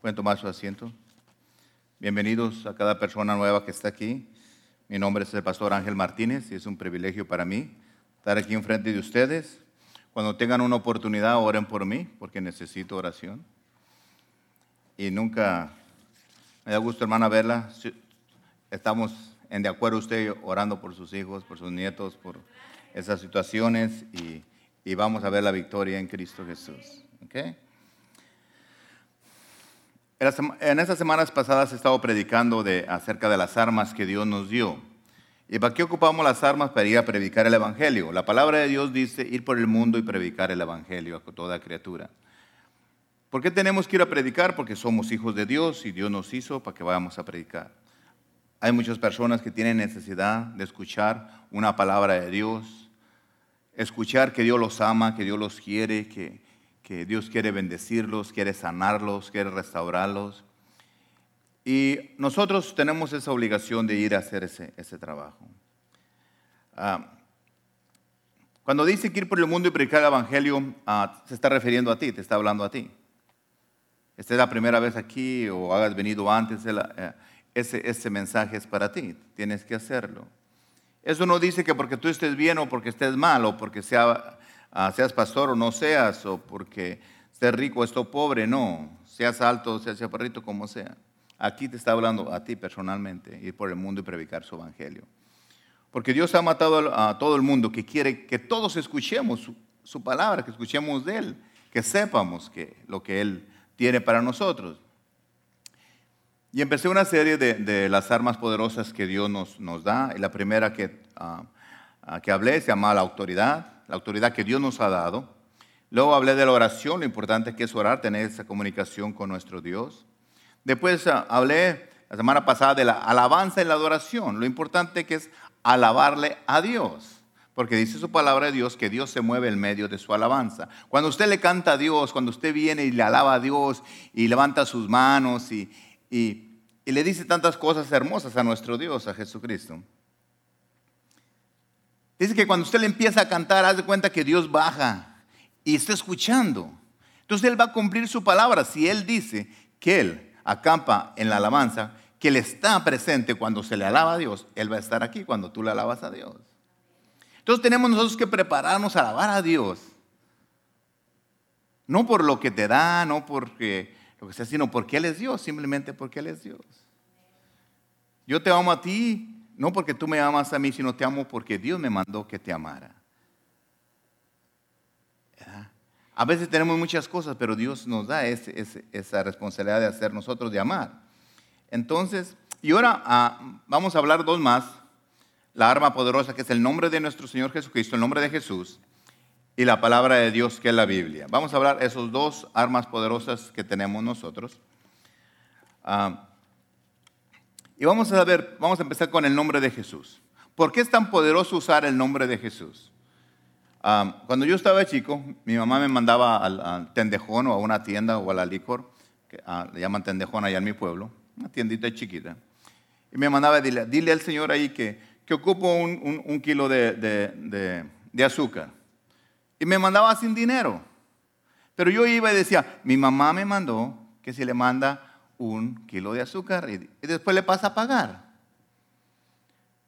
Pueden tomar su asiento. Bienvenidos a cada persona nueva que está aquí. Mi nombre es el pastor Ángel Martínez y es un privilegio para mí estar aquí enfrente de ustedes. Cuando tengan una oportunidad, oren por mí, porque necesito oración. Y nunca me da gusto, hermana, verla. Estamos en de acuerdo usted orando por sus hijos, por sus nietos, por esas situaciones y, y vamos a ver la victoria en Cristo Jesús. ¿Okay? En estas semanas pasadas he estado predicando de, acerca de las armas que Dios nos dio. ¿Y para qué ocupamos las armas? Para ir a predicar el Evangelio. La palabra de Dios dice ir por el mundo y predicar el Evangelio a toda criatura. ¿Por qué tenemos que ir a predicar? Porque somos hijos de Dios y Dios nos hizo para que vayamos a predicar. Hay muchas personas que tienen necesidad de escuchar una palabra de Dios, escuchar que Dios los ama, que Dios los quiere, que, que Dios quiere bendecirlos, quiere sanarlos, quiere restaurarlos. Y nosotros tenemos esa obligación de ir a hacer ese, trabajo. Ah, cuando dice que ir por el mundo y predicar el Evangelio, ah, se está refiriendo a ti, te está hablando a ti. Esta es la primera vez aquí o hagas venido antes, eh, ese, ese mensaje es para ti, tienes que hacerlo. Eso no dice que porque tú estés bien o porque estés mal o porque sea Ah, seas pastor o no seas, o porque estés rico o estés pobre, no, seas alto, seas chaparrito, como sea. Aquí te está hablando a ti personalmente, ir por el mundo y predicar su evangelio. Porque Dios ha matado a todo el mundo que quiere que todos escuchemos su, palabra, que escuchemos de Él, que sepamos que, lo que Él tiene para nosotros. Y empecé una serie de, las armas poderosas que Dios nos, da. Y la primera que, ah, ah, que hablé se llama la autoridad la autoridad que Dios nos ha dado. Luego hablé de la oración, lo importante que es orar, tener esa comunicación con nuestro Dios. Después ah, hablé la semana pasada de la alabanza y la adoración, lo importante que es alabarle a Dios. Porque dice su palabra de Dios que Dios se mueve en medio de su alabanza. Cuando usted le canta a Dios, cuando usted viene y le alaba a Dios y levanta sus manos y, y le dice tantas cosas hermosas a nuestro Dios, a Jesucristo. Dice que cuando usted le empieza a cantar, haz de cuenta que Dios baja y está escuchando. Entonces Él va a cumplir su palabra. Si Él dice que Él acampa en la alabanza, que Él está presente cuando se le alaba a Dios, Él va a estar aquí cuando tú le alabas a Dios. Entonces tenemos nosotros que prepararnos a alabar a Dios. No por lo que te da, no porque lo que sea, sino porque Él es Dios, simplemente porque Él es Dios. Yo te amo a ti no porque tú me amas a mí, sino te amo porque Dios me mandó que te amara. A veces tenemos muchas cosas, pero Dios nos da esa responsabilidad de hacer nosotros de amar. Entonces, y ahora ah, vamos a hablar dos más. La arma poderosa que es el nombre de nuestro Señor Jesucristo, el nombre de Jesús, y la palabra de Dios que es la Biblia. Vamos a hablar esos dos armas poderosas que tenemos nosotros. Ah, y vamos a ver, vamos a empezar con el nombre de Jesús. ¿Por qué es tan poderoso usar el nombre de Jesús? cuando yo estaba chico, mi mamá me mandaba al, tendejón o a una tienda o a la licor, que ah, le llaman tendejón allá en mi pueblo, una tiendita chiquita. Y me mandaba, dile, dile al Señor ahí que, que ocupo un, kilo de, de azúcar. Y me mandaba sin dinero. Pero yo iba y decía, mi mamá me mandó que si le manda un kilo de azúcar y, después le pasa a pagar.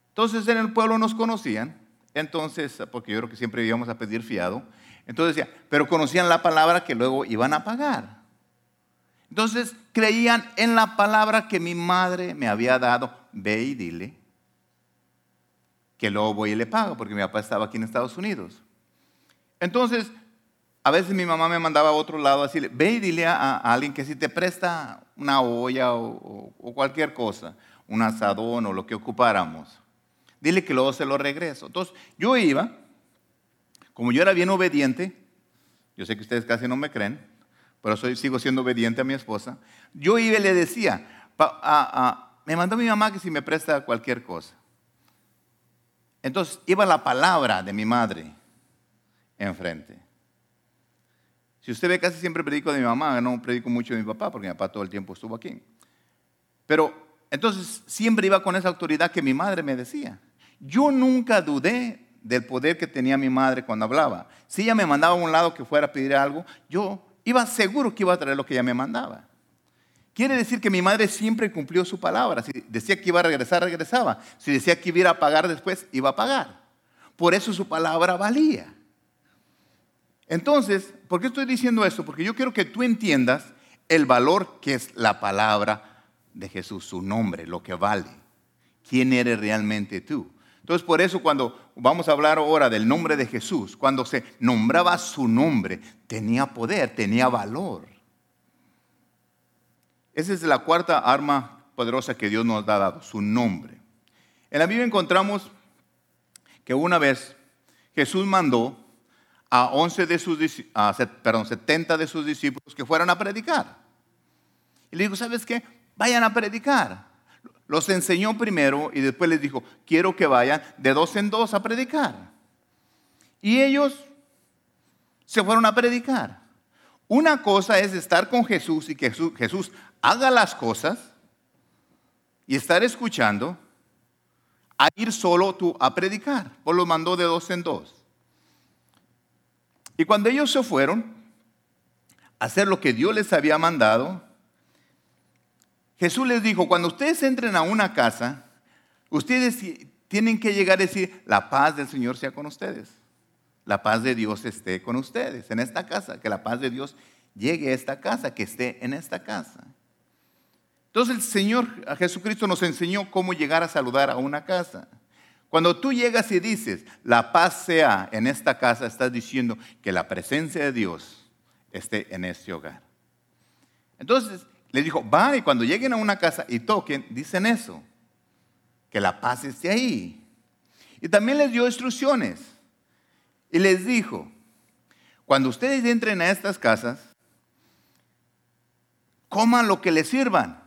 Entonces en el pueblo nos conocían, entonces, porque yo creo que siempre íbamos a pedir fiado, entonces decía, pero conocían la palabra que luego iban a pagar. Entonces creían en la palabra que mi madre me había dado, ve y dile, que luego voy y le pago, porque mi papá estaba aquí en Estados Unidos. Entonces a veces mi mamá me mandaba a otro lado a decirle, ve y dile a, alguien que si te presta una olla o, cualquier cosa, un asadón o lo que ocupáramos, dile que luego se lo regreso. Entonces yo iba, como yo era bien obediente, yo sé que ustedes casi no me creen, pero soy, sigo siendo obediente a mi esposa, yo iba y le decía, me mandó mi mamá que si me presta cualquier cosa. Entonces iba la palabra de mi madre enfrente. Si usted ve, casi siempre predico de mi mamá, no predico mucho de mi papá, porque mi papá todo el tiempo estuvo aquí. Pero entonces siempre iba con esa autoridad que mi madre me decía. Yo nunca dudé del poder que tenía mi madre cuando hablaba. Si ella me mandaba a un lado que fuera a pedir algo, yo iba seguro que iba a traer lo que ella me mandaba. Quiere decir que mi madre siempre cumplió su palabra. Si decía que iba a regresar, regresaba. Si decía que iba a pagar después, iba a pagar. Por eso su palabra valía. Entonces, ¿por qué estoy diciendo esto? Porque yo quiero que tú entiendas el valor que es la palabra de Jesús, su nombre, lo que vale. ¿Quién eres realmente tú? Entonces, por eso cuando vamos a hablar ahora del nombre de Jesús, cuando se nombraba su nombre, tenía poder, tenía valor. Esa es la cuarta arma poderosa que Dios nos ha dado, su nombre. En la Biblia encontramos que una vez Jesús mandó a 11 de sus, perdón, 70 de sus discípulos que fueran a predicar. Y le dijo, ¿sabes qué? Vayan a predicar. Los enseñó primero y después les dijo, quiero que vayan de dos en dos a predicar. Y ellos se fueron a predicar. Una cosa es estar con Jesús y que Jesús, haga las cosas y estar escuchando, a ir solo tú a predicar. Por lo mandó de dos en dos. Y cuando ellos se fueron a hacer lo que Dios les había mandado, Jesús les dijo, cuando ustedes entren a una casa, ustedes tienen que llegar a decir, la paz del Señor sea con ustedes la paz de Dios esté con ustedes en esta casa, que la paz de Dios llegue a esta casa, que esté en esta casa. Entonces el Señor Jesucristo nos enseñó cómo llegar a saludar a una casa. Cuando tú llegas y dices, la paz sea en esta casa, estás diciendo que la presencia de Dios esté en este hogar. Entonces le dijo, va y cuando lleguen a una casa y toquen, dicen eso, que la paz esté ahí. Y también les dio instrucciones. Y les dijo, cuando ustedes entren a estas casas, coman lo que les sirvan.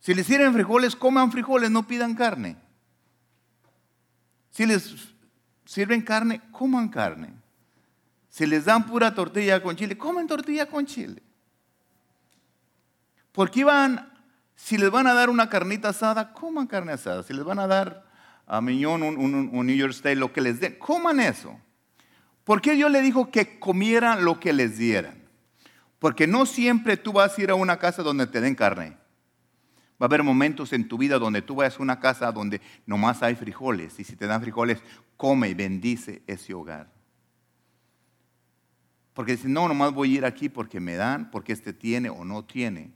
Si les sirven frijoles, coman frijoles, no pidan carne. Si les sirven carne, coman carne. Si les dan pura tortilla con chile, comen tortilla con chile. Porque iban, si les van a dar una carnita asada, coman carne asada. Si les van a dar a Miñón, un, New York State, lo que les den. Coman eso. ¿Por qué Dios le dijo que comieran lo que les dieran? Porque no siempre tú vas a ir a una casa donde te den carne. Va a haber momentos en tu vida donde tú vayas a una casa donde nomás hay frijoles. Y si te dan frijoles, come y bendice ese hogar. Porque si no, nomás voy a ir aquí porque me dan, porque este tiene o no tiene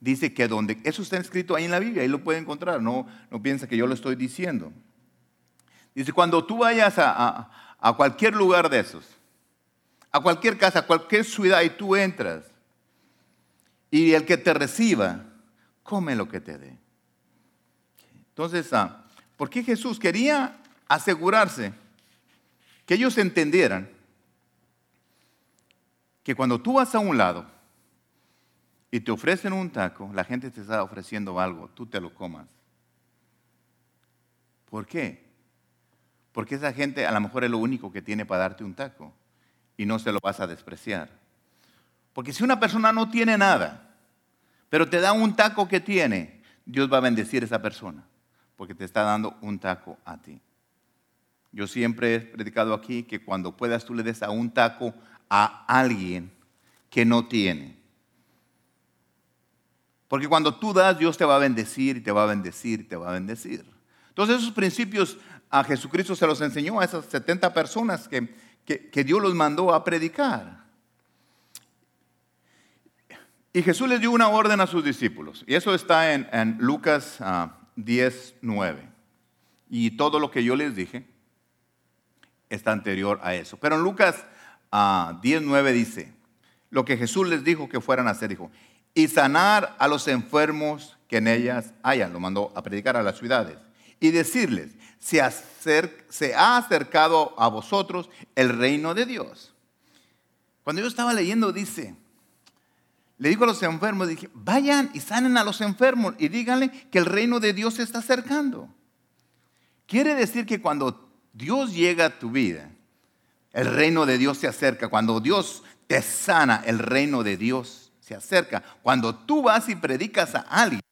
dice que donde, eso está escrito ahí en la Biblia, ahí lo puede encontrar, no, no piensa que yo lo estoy diciendo. Dice, cuando tú vayas a, cualquier lugar de esos, a cualquier casa, a cualquier ciudad y tú entras, y el que te reciba, come lo que te dé. Entonces, ah, ¿por qué Jesús quería asegurarse que ellos entendieran que cuando tú vas a un lado, y te ofrecen un taco, la gente te está ofreciendo algo, tú te lo comas. ¿Por qué? Porque esa gente a lo mejor es lo único que tiene para darte un taco y no se lo vas a despreciar. Porque si una persona no tiene nada, pero te da un taco que tiene, Dios va a bendecir a esa persona, porque te está dando un taco a ti. Yo siempre he predicado aquí que cuando puedas tú le des a un taco a alguien que no tiene. Porque cuando tú das, Dios te va a bendecir y te va a bendecir y te va a bendecir. Entonces esos principios a Jesucristo se los enseñó a esas 70 personas que, que, Dios los mandó a predicar. Y Jesús les dio una orden a sus discípulos. Y eso está en, Lucas 10, ah, 9. Y todo lo que yo les dije está anterior a eso. Pero en Lucas 10, ah, 9 dice, lo que Jesús les dijo que fueran a hacer, dijo, y sanar a los enfermos que en ellas hayan. Lo mandó a predicar a las ciudades. Y decirles, se, se ha acercado a vosotros el reino de Dios. Cuando yo estaba leyendo, dice, le digo a los enfermos, dije, vayan y sanen a los enfermos y díganle que el reino de Dios se está acercando. Quiere decir que cuando Dios llega a tu vida, el reino de Dios se acerca. Cuando Dios te sana, el reino de Dios se acerca. Cuando tú vas y predicas a alguien,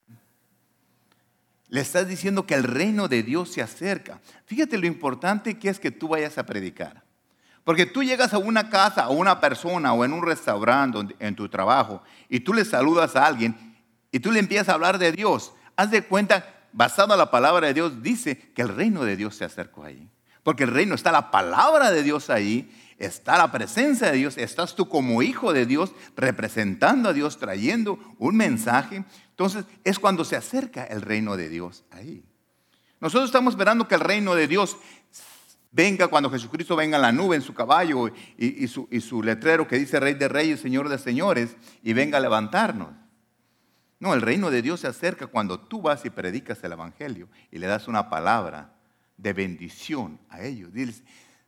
le estás diciendo que el reino de Dios se acerca. Fíjate lo importante que es que tú vayas a predicar. Porque tú llegas a una casa, a una persona o en un restaurante, en tu trabajo, y tú le saludas a alguien y tú le empiezas a hablar de Dios. Haz de cuenta, basado en la palabra de Dios, dice que el reino de Dios se acercó ahí. Porque el reino está la palabra de Dios ahí, está la presencia de Dios, estás tú como hijo de Dios representando a Dios, trayendo un mensaje. Entonces es cuando se acerca el reino de Dios ahí. Nosotros estamos esperando que el reino de Dios venga cuando Jesucristo venga en la nube, en su caballo y, su, letrero que dice Rey de Reyes, Señor de Señores, y venga a levantarnos. No, el reino de Dios se acerca cuando tú vas y predicas el Evangelio y le das una palabra de bendición a ellos. Diles,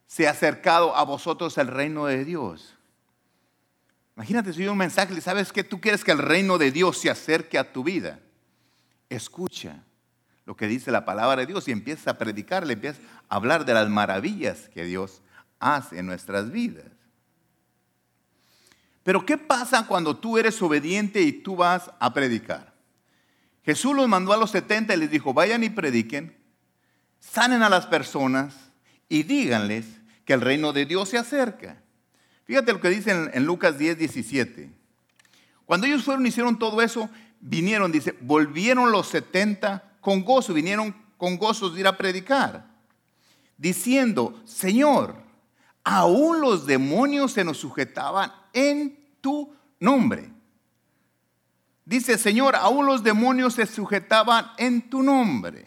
se ha acercado a vosotros el reino de Dios. Imagínate si hay un mensaje y sabes que tú quieres que el reino de Dios se acerque a tu vida. Escucha lo que dice la palabra de Dios y empieza a predicarle, empieza a hablar de las maravillas que Dios hace en nuestras vidas. Pero ¿qué pasa cuando tú eres obediente y tú vas a predicar? Jesús los mandó a los 70 y les dijo, vayan y prediquen, sanen a las personas y díganles que el reino de Dios se acerca. Fíjate lo que dice en Lucas 10, 17. Cuando ellos fueron y hicieron todo eso, vinieron, dice, volvieron los 70 con gozo, vinieron con gozo de ir a predicar, diciendo, Señor, aún los demonios se nos sujetaban en tu nombre. Dice, Señor, aún los demonios se sujetaban en tu nombre.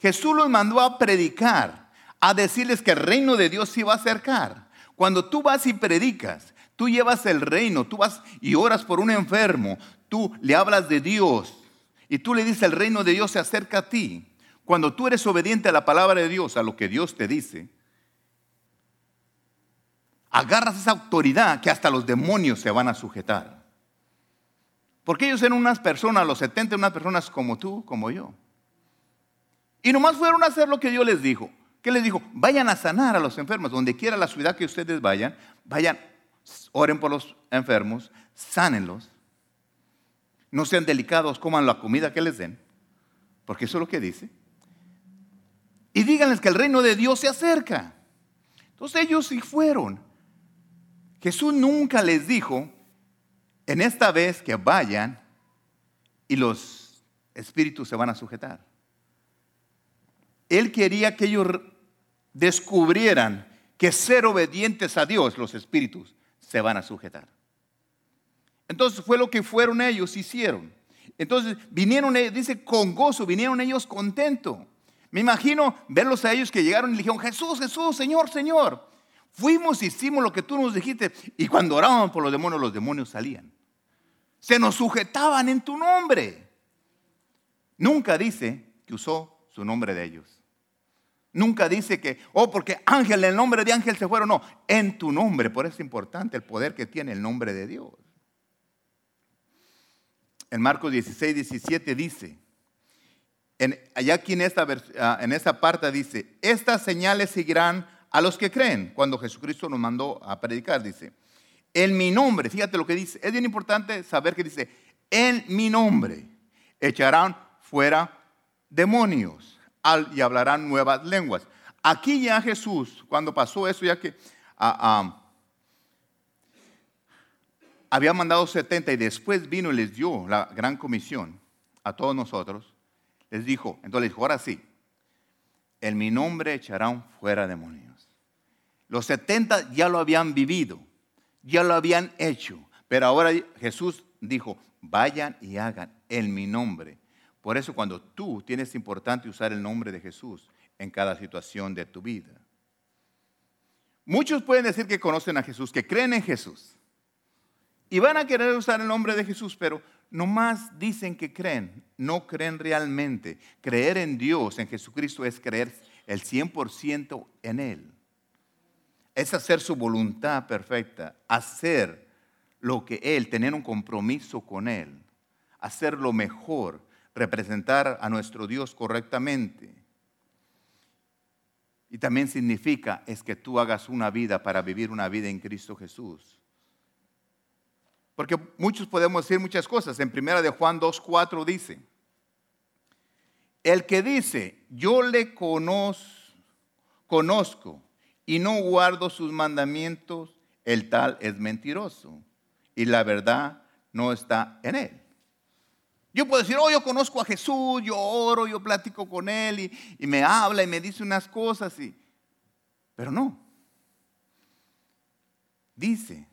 Jesús los mandó a predicar, a decirles que el reino de Dios se iba a acercar. Cuando tú vas y predicas, tú llevas el reino, tú vas y oras por un enfermo, tú le hablas de Dios, y tú le dices el reino de Dios se acerca a ti, cuando tú eres obediente a la palabra de Dios, a lo que Dios te dice, agarras esa autoridad que hasta los demonios se van a sujetar. Porque ellos eran unas personas, los 70, unas personas como tú, como yo. Y nomás fueron a hacer lo que Dios les dijo. ¿Qué les dijo? Vayan a sanar a los enfermos. Donde quiera la ciudad que ustedes vayan, vayan, oren por los enfermos, sánenlos no sean delicados, coman la comida que les den, porque eso es lo que dice. Y díganles que el reino de Dios se acerca. Entonces ellos sí fueron. Jesús nunca les dijo, en esta vez que vayan y los espíritus se van a sujetar. Él quería que ellos descubrieran que ser obedientes a Dios, los espíritus, se van a sujetar. Entonces fue lo que fueron ellos, hicieron. Entonces vinieron, dice, con gozo, vinieron ellos contentos. Me imagino verlos a ellos que llegaron y dijeron, Jesús, Jesús, Señor, Señor. Fuimos, hicimos lo que tú nos dijiste. Y cuando oraban por los demonios, los demonios salían. Se nos sujetaban en tu nombre. Nunca dice que usó su nombre de ellos. Nunca dice que, oh, porque ángel, el nombre de ángel se fueron. No, en tu nombre. Por eso es importante el poder que tiene el nombre de Dios en Marcos 16, 17 dice, en, allá aquí en esta, ah, en parte dice, estas señales seguirán a los que creen, cuando Jesucristo nos mandó a predicar, dice, en mi nombre, fíjate lo que dice, es bien importante saber que dice, en mi nombre echarán fuera demonios y hablarán nuevas lenguas. Aquí ya Jesús, cuando pasó eso, ya que ah, ah, había mandado 70 y después vino y les dio la gran comisión a todos nosotros, les dijo, entonces les dijo, ahora sí, en mi nombre echarán fuera demonios. Los 70 ya lo habían vivido, ya lo habían hecho, pero ahora Jesús dijo, vayan y hagan en mi nombre. Por eso cuando tú tienes importante usar el nombre de Jesús en cada situación de tu vida. Muchos pueden decir que conocen a Jesús, que creen en Jesús. Y van a querer usar el nombre de Jesús, pero nomás dicen que creen, no creen realmente. Creer en Dios, en Jesucristo, es creer el 100% en Él. Es hacer su voluntad perfecta, hacer lo que Él, tener un compromiso con Él, hacer lo mejor, representar a nuestro Dios correctamente. Y también significa es que tú hagas una vida para vivir una vida en Cristo Jesús. Porque muchos podemos decir muchas cosas. En primera de Juan 2.4 dice, el que dice, yo le conozco, y no guardo sus mandamientos, el tal es mentiroso y la verdad no está en él. Yo puedo decir, oh, yo conozco a Jesús, yo oro, yo platico con él y, y me habla y me dice unas cosas, y, pero no. Dice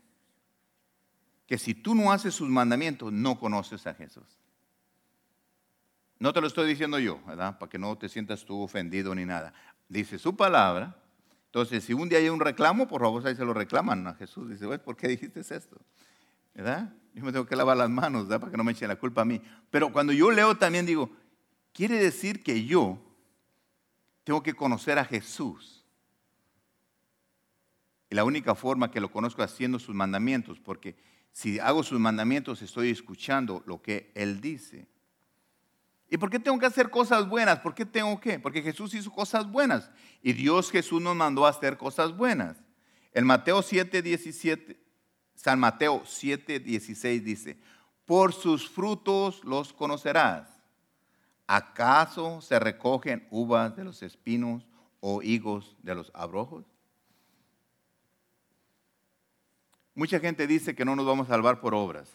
que si tú no haces sus mandamientos, no conoces a Jesús. No te lo estoy diciendo yo, ¿verdad? Para que no te sientas tú ofendido ni nada. Dice su palabra. Entonces, si un día hay un reclamo, por favor, ahí se lo reclaman a Jesús. Dice, ¿por qué dijiste esto? ¿Verdad? Yo me tengo que lavar las manos, ¿verdad? Para que no me echen la culpa a mí. Pero cuando yo leo también digo, quiere decir que yo tengo que conocer a Jesús. Y la única forma que lo conozco es haciendo sus mandamientos, porque si hago sus mandamientos estoy escuchando lo que Él dice. ¿Y por qué tengo que hacer cosas buenas? ¿Por qué tengo que? Porque Jesús hizo cosas buenas. Y Dios Jesús nos mandó a hacer cosas buenas. En Mateo 7, 17, San Mateo 7, 16 dice, por sus frutos los conocerás. ¿Acaso se recogen uvas de los espinos o higos de los abrojos? Mucha gente dice que no nos vamos a salvar por obras.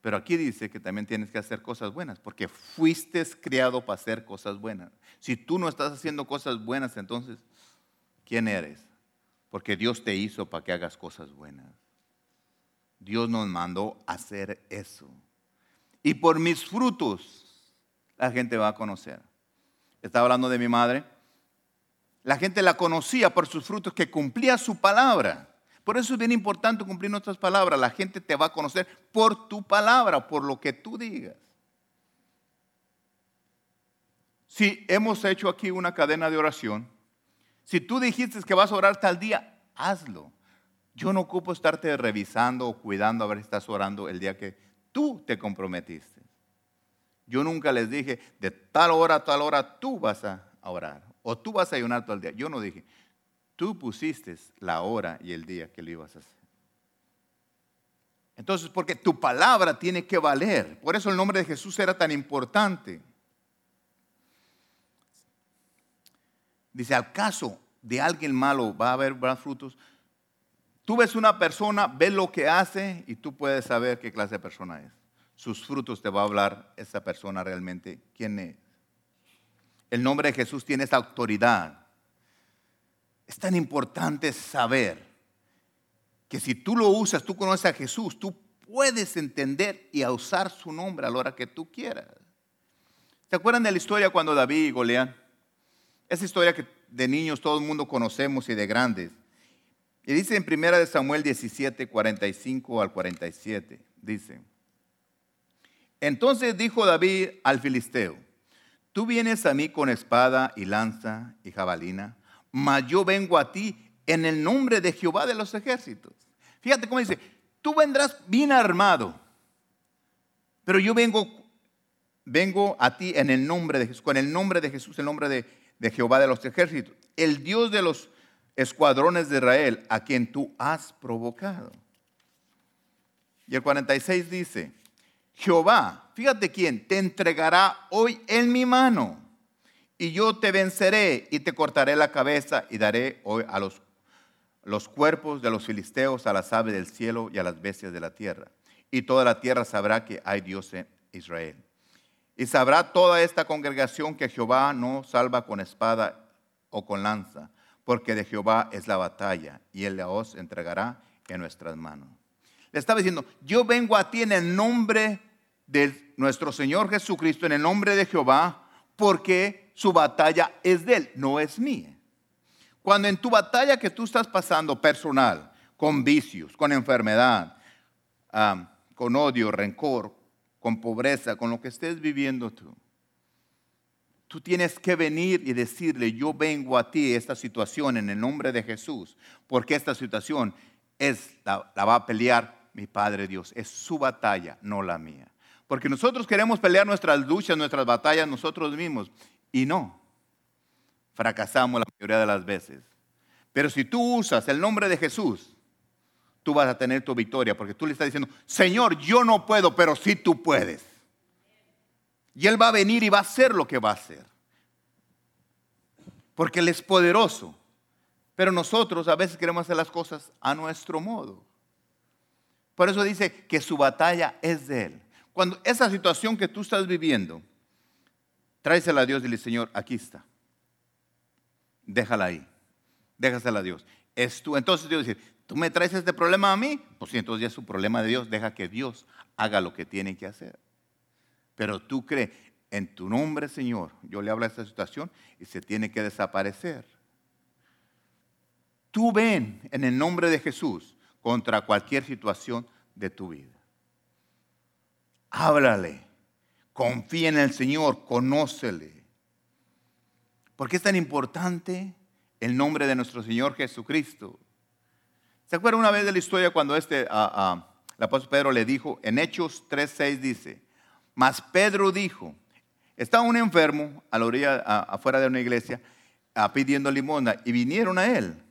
Pero aquí dice que también tienes que hacer cosas buenas, porque fuiste criado para hacer cosas buenas. Si tú no estás haciendo cosas buenas, entonces, ¿quién eres? Porque Dios te hizo para que hagas cosas buenas. Dios nos mandó hacer eso. Y por mis frutos, la gente va a conocer. Estaba hablando de mi madre. La gente la conocía por sus frutos, que cumplía su palabra. Por eso es bien importante cumplir nuestras palabras. La gente te va a conocer por tu palabra, por lo que tú digas. Si hemos hecho aquí una cadena de oración, si tú dijiste que vas a orar tal día, hazlo. Yo no ocupo estarte revisando o cuidando a ver si estás orando el día que tú te comprometiste. Yo nunca les dije, de tal hora a tal hora tú vas a orar o tú vas a ayunar todo el día. Yo no dije, Tú pusiste la hora y el día que lo ibas a hacer. Entonces, porque tu palabra tiene que valer. Por eso el nombre de Jesús era tan importante. Dice, al caso de alguien malo va a haber frutos. Tú ves una persona, ves lo que hace y tú puedes saber qué clase de persona es. Sus frutos te va a hablar esa persona realmente quién es. El nombre de Jesús tiene esa autoridad. Es tan importante saber que si tú lo usas, tú conoces a Jesús, tú puedes entender y usar su nombre a la hora que tú quieras. ¿Se acuerdan de la historia cuando David y Goliat? Esa historia que de niños todo el mundo conocemos y de grandes. Y dice en 1 Samuel 17, 45 al 47, dice, entonces dijo David al filisteo, tú vienes a mí con espada y lanza y jabalina, mas yo vengo a ti en el nombre de Jehová de los ejércitos. Fíjate cómo dice, tú vendrás bien armado, pero yo vengo, vengo a ti en el nombre de Jesús, con el nombre de Jesús, el nombre de, de Jehová de los ejércitos, el Dios de los escuadrones de Israel, a quien tú has provocado. Y el 46 dice, Jehová, fíjate quién, te entregará hoy en mi mano y yo te venceré y te cortaré la cabeza y daré hoy a los, cuerpos de los filisteos, a las aves del cielo y a las bestias de la tierra. Y toda la tierra sabrá que hay Dios en Israel. Y sabrá toda esta congregación que Jehová no salva con espada o con lanza, porque de Jehová es la batalla y él la os entregará en nuestras manos. Le estaba diciendo, yo vengo a ti en el nombre de nuestro Señor Jesucristo, en el nombre de Jehová, porque su batalla es de él, no es mía. Cuando en tu batalla que tú estás pasando personal, con vicios, con enfermedad, con odio, rencor, con pobreza, con lo que estés viviendo tú, tú tienes que venir y decirle, yo vengo a ti esta situación en el nombre de Jesús, porque esta situación es la, la va a pelear mi Padre Dios, es su batalla, no la mía. Porque nosotros queremos pelear nuestras luchas, nuestras batallas nosotros mismos. Y no, fracasamos la mayoría de las veces. Pero si tú usas el nombre de Jesús, tú vas a tener tu victoria, porque tú le estás diciendo, Señor, yo no puedo, pero sí tú puedes. Y Él va a venir y va a hacer lo que va a hacer. Porque Él es poderoso Pero nosotros a veces queremos hacer las cosas a nuestro modo. Por eso dice que su batalla es de Él. Cuando esa situación que tú estás viviendo, tráesela a Dios y dile, Señor, aquí está. Déjala ahí. Déjasela a Dios. Es tú. Entonces Dios dice, ¿tú me traes este problema a mí? Pues sí, entonces ya es su problema de Dios. Deja que Dios haga lo que tiene que hacer. Pero tú crees, en tu nombre, Señor, yo le hablo a esta situación y se tiene que desaparecer. Tú ven en el nombre de Jesús contra cualquier situación de tu vida. Háblale, confía en el Señor, conócele. ¿Por qué es tan importante el nombre de nuestro Señor Jesucristo? ¿Se acuerdan una vez de la historia cuando este, el apóstol Pedro le dijo, en Hechos 3.6 dice, mas Pedro dijo, estaba un enfermo a la orilla, afuera de una iglesia, pidiendo limosna, y vinieron a él.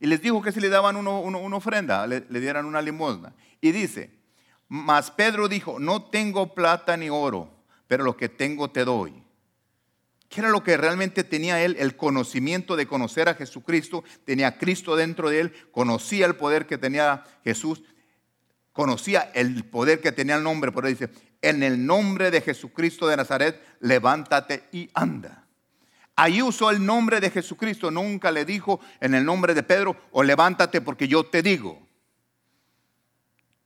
Y les dijo que si le daban una ofrenda, le, dieran una limosna. Y dice, mas Pedro dijo, no tengo plata ni oro, pero lo que tengo te doy. ¿Qué era lo que realmente tenía él? El conocimiento de conocer a Jesucristo. Tenía Cristo dentro de él, conocía el poder que tenía Jesús, conocía el poder que tenía el nombre. Por eso dice, en el nombre de Jesucristo de Nazaret, levántate y anda. Ahí usó el nombre de Jesucristo, nunca le dijo en el nombre de Pedro, o levántate porque yo te digo.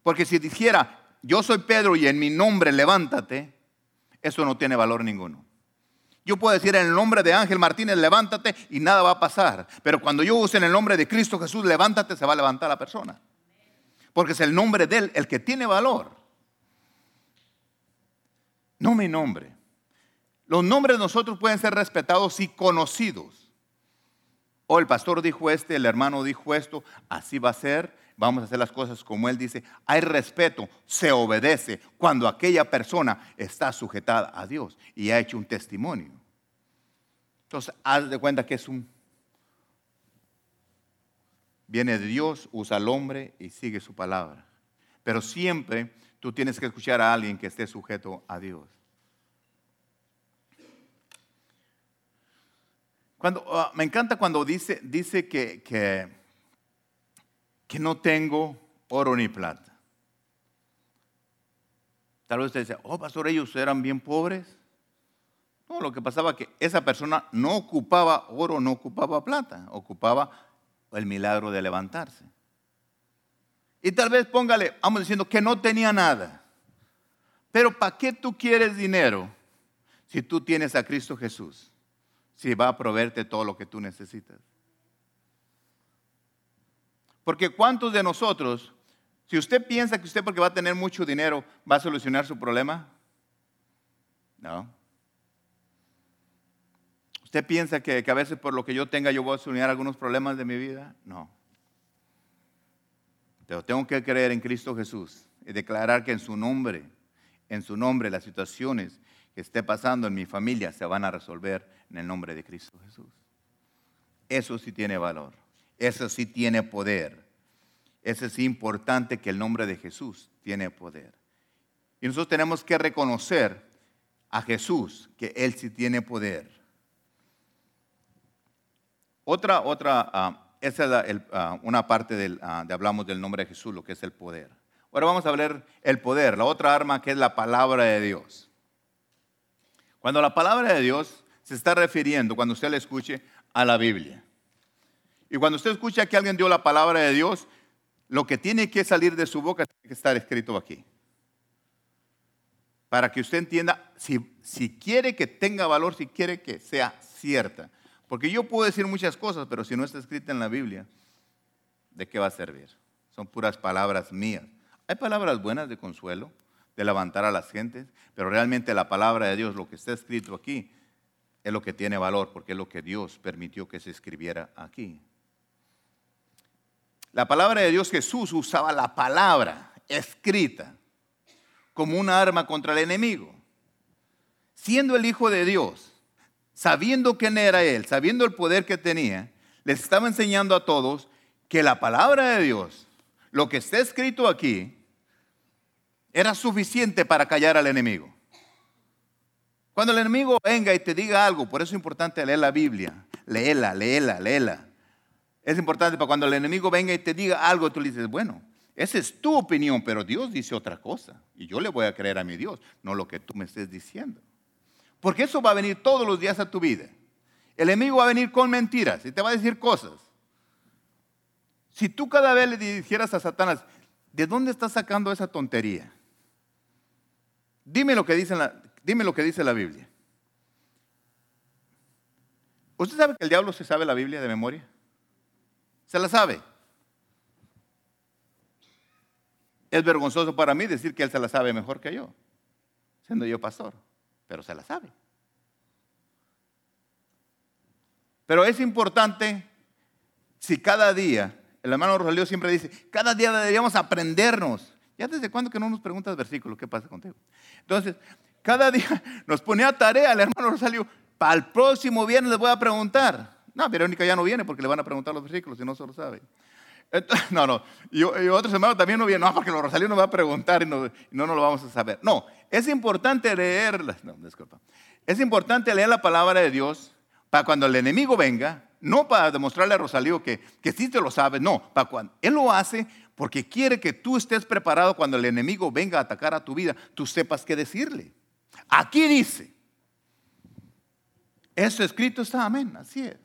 Porque si dijera, yo soy Pedro y en mi nombre levántate, eso no tiene valor ninguno. Yo puedo decir en el nombre de Ángel Martínez, levántate y nada va a pasar. Pero cuando yo use en el nombre de Cristo Jesús, levántate, se va a levantar la persona. Porque es el nombre de Él el que tiene valor. No mi nombre. Los nombres de nosotros pueden ser respetados y conocidos. O el pastor dijo este, el hermano dijo esto, así va a ser, vamos a hacer las cosas como él dice. Hay respeto, se obedece cuando aquella persona está sujetada a Dios y ha hecho un testimonio. Entonces, haz de cuenta que es un... Viene de Dios, usa al hombre y sigue su palabra. Pero siempre tú tienes que escuchar a alguien que esté sujeto a Dios. Cuando, ah, me encanta cuando dice, dice que, que, que, no tengo oro ni plata. Tal vez usted dice, oh pastor, ellos eran bien pobres. No, lo que pasaba es que esa persona no ocupaba oro, no ocupaba plata, ocupaba el milagro de levantarse. Y tal vez póngale, vamos diciendo que no tenía nada. Pero ¿para qué tú quieres dinero si tú tienes a Cristo Jesús? si va a proveerte todo lo que tú necesitas. Porque ¿cuántos de nosotros, si usted piensa que usted porque va a tener mucho dinero va a solucionar su problema? No. ¿Usted piensa que, que a veces por lo que yo tenga yo voy a solucionar algunos problemas de mi vida? No. Pero tengo que creer en Cristo Jesús y declarar que en su nombre, en su nombre las situaciones que esté pasando en mi familia se van a resolver en el nombre de Cristo Jesús. Eso sí tiene valor, eso sí tiene poder. Eso es importante que el nombre de Jesús tiene poder. Y nosotros tenemos que reconocer a Jesús que Él sí tiene poder. Otra, otra, ah, esa es ah, una parte del, ah, de hablamos del nombre de Jesús, lo que es el poder. Ahora vamos a hablar el poder, la otra arma que es la palabra de Dios. Cuando la palabra de Dios se está refiriendo, cuando usted la escuche, a la Biblia. Y cuando usted escucha que alguien dio la palabra de Dios, lo que tiene que salir de su boca tiene que estar escrito aquí. Para que usted entienda si, si quiere que tenga valor, si quiere que sea cierta. Porque yo puedo decir muchas cosas, pero si no está escrita en la Biblia, ¿de qué va a servir? Son puras palabras mías. Hay palabras buenas de consuelo, de levantar a las gentes, pero realmente la palabra de Dios, lo que está escrito aquí, es lo que tiene valor, porque es lo que Dios permitió que se escribiera aquí. La palabra de Dios, Jesús usaba la palabra escrita como una arma contra el enemigo. Siendo el Hijo de Dios, sabiendo quién era Él, sabiendo el poder que tenía, les estaba enseñando a todos que la palabra de Dios, lo que está escrito aquí, era suficiente para callar al enemigo. Cuando el enemigo venga y te diga algo, por eso es importante leer la Biblia, léela, léela, léela. Es importante para cuando el enemigo venga y te diga algo, tú le dices, bueno, esa es tu opinión, pero Dios dice otra cosa. Y yo le voy a creer a mi Dios, no lo que tú me estés diciendo. Porque eso va a venir todos los días a tu vida. El enemigo va a venir con mentiras y te va a decir cosas. Si tú cada vez le dijeras a Satanás, ¿de dónde estás sacando esa tontería? Dime lo que dice la, dime lo que dice la Biblia. ¿Usted sabe que el diablo se sabe la Biblia de memoria? Se la sabe. Es vergonzoso para mí decir que él se la sabe mejor que yo, siendo yo pastor, pero se la sabe. Pero es importante si cada día, el hermano Rosalío siempre dice, cada día deberíamos aprendernos. ¿Ya desde cuándo que no nos preguntas versículos? ¿Qué pasa contigo? Entonces, cada día nos ponía tarea el hermano Rosalío, para el próximo viernes les voy a preguntar. No, Verónica ya no viene porque le van a preguntar los versículos y no se lo sabe. No, no. Y, otros hermanos también no vienen. No, porque los nos va a preguntar y no, no nos lo vamos a saber. No, es importante leer. No, disculpa. Es importante leer la palabra de Dios para cuando el enemigo venga, no para demostrarle a Rosalío que, que sí te lo sabe, no, para cuando él lo hace porque quiere que tú estés preparado cuando el enemigo venga a atacar a tu vida, tú sepas qué decirle. Aquí dice, eso escrito está, amén, así es.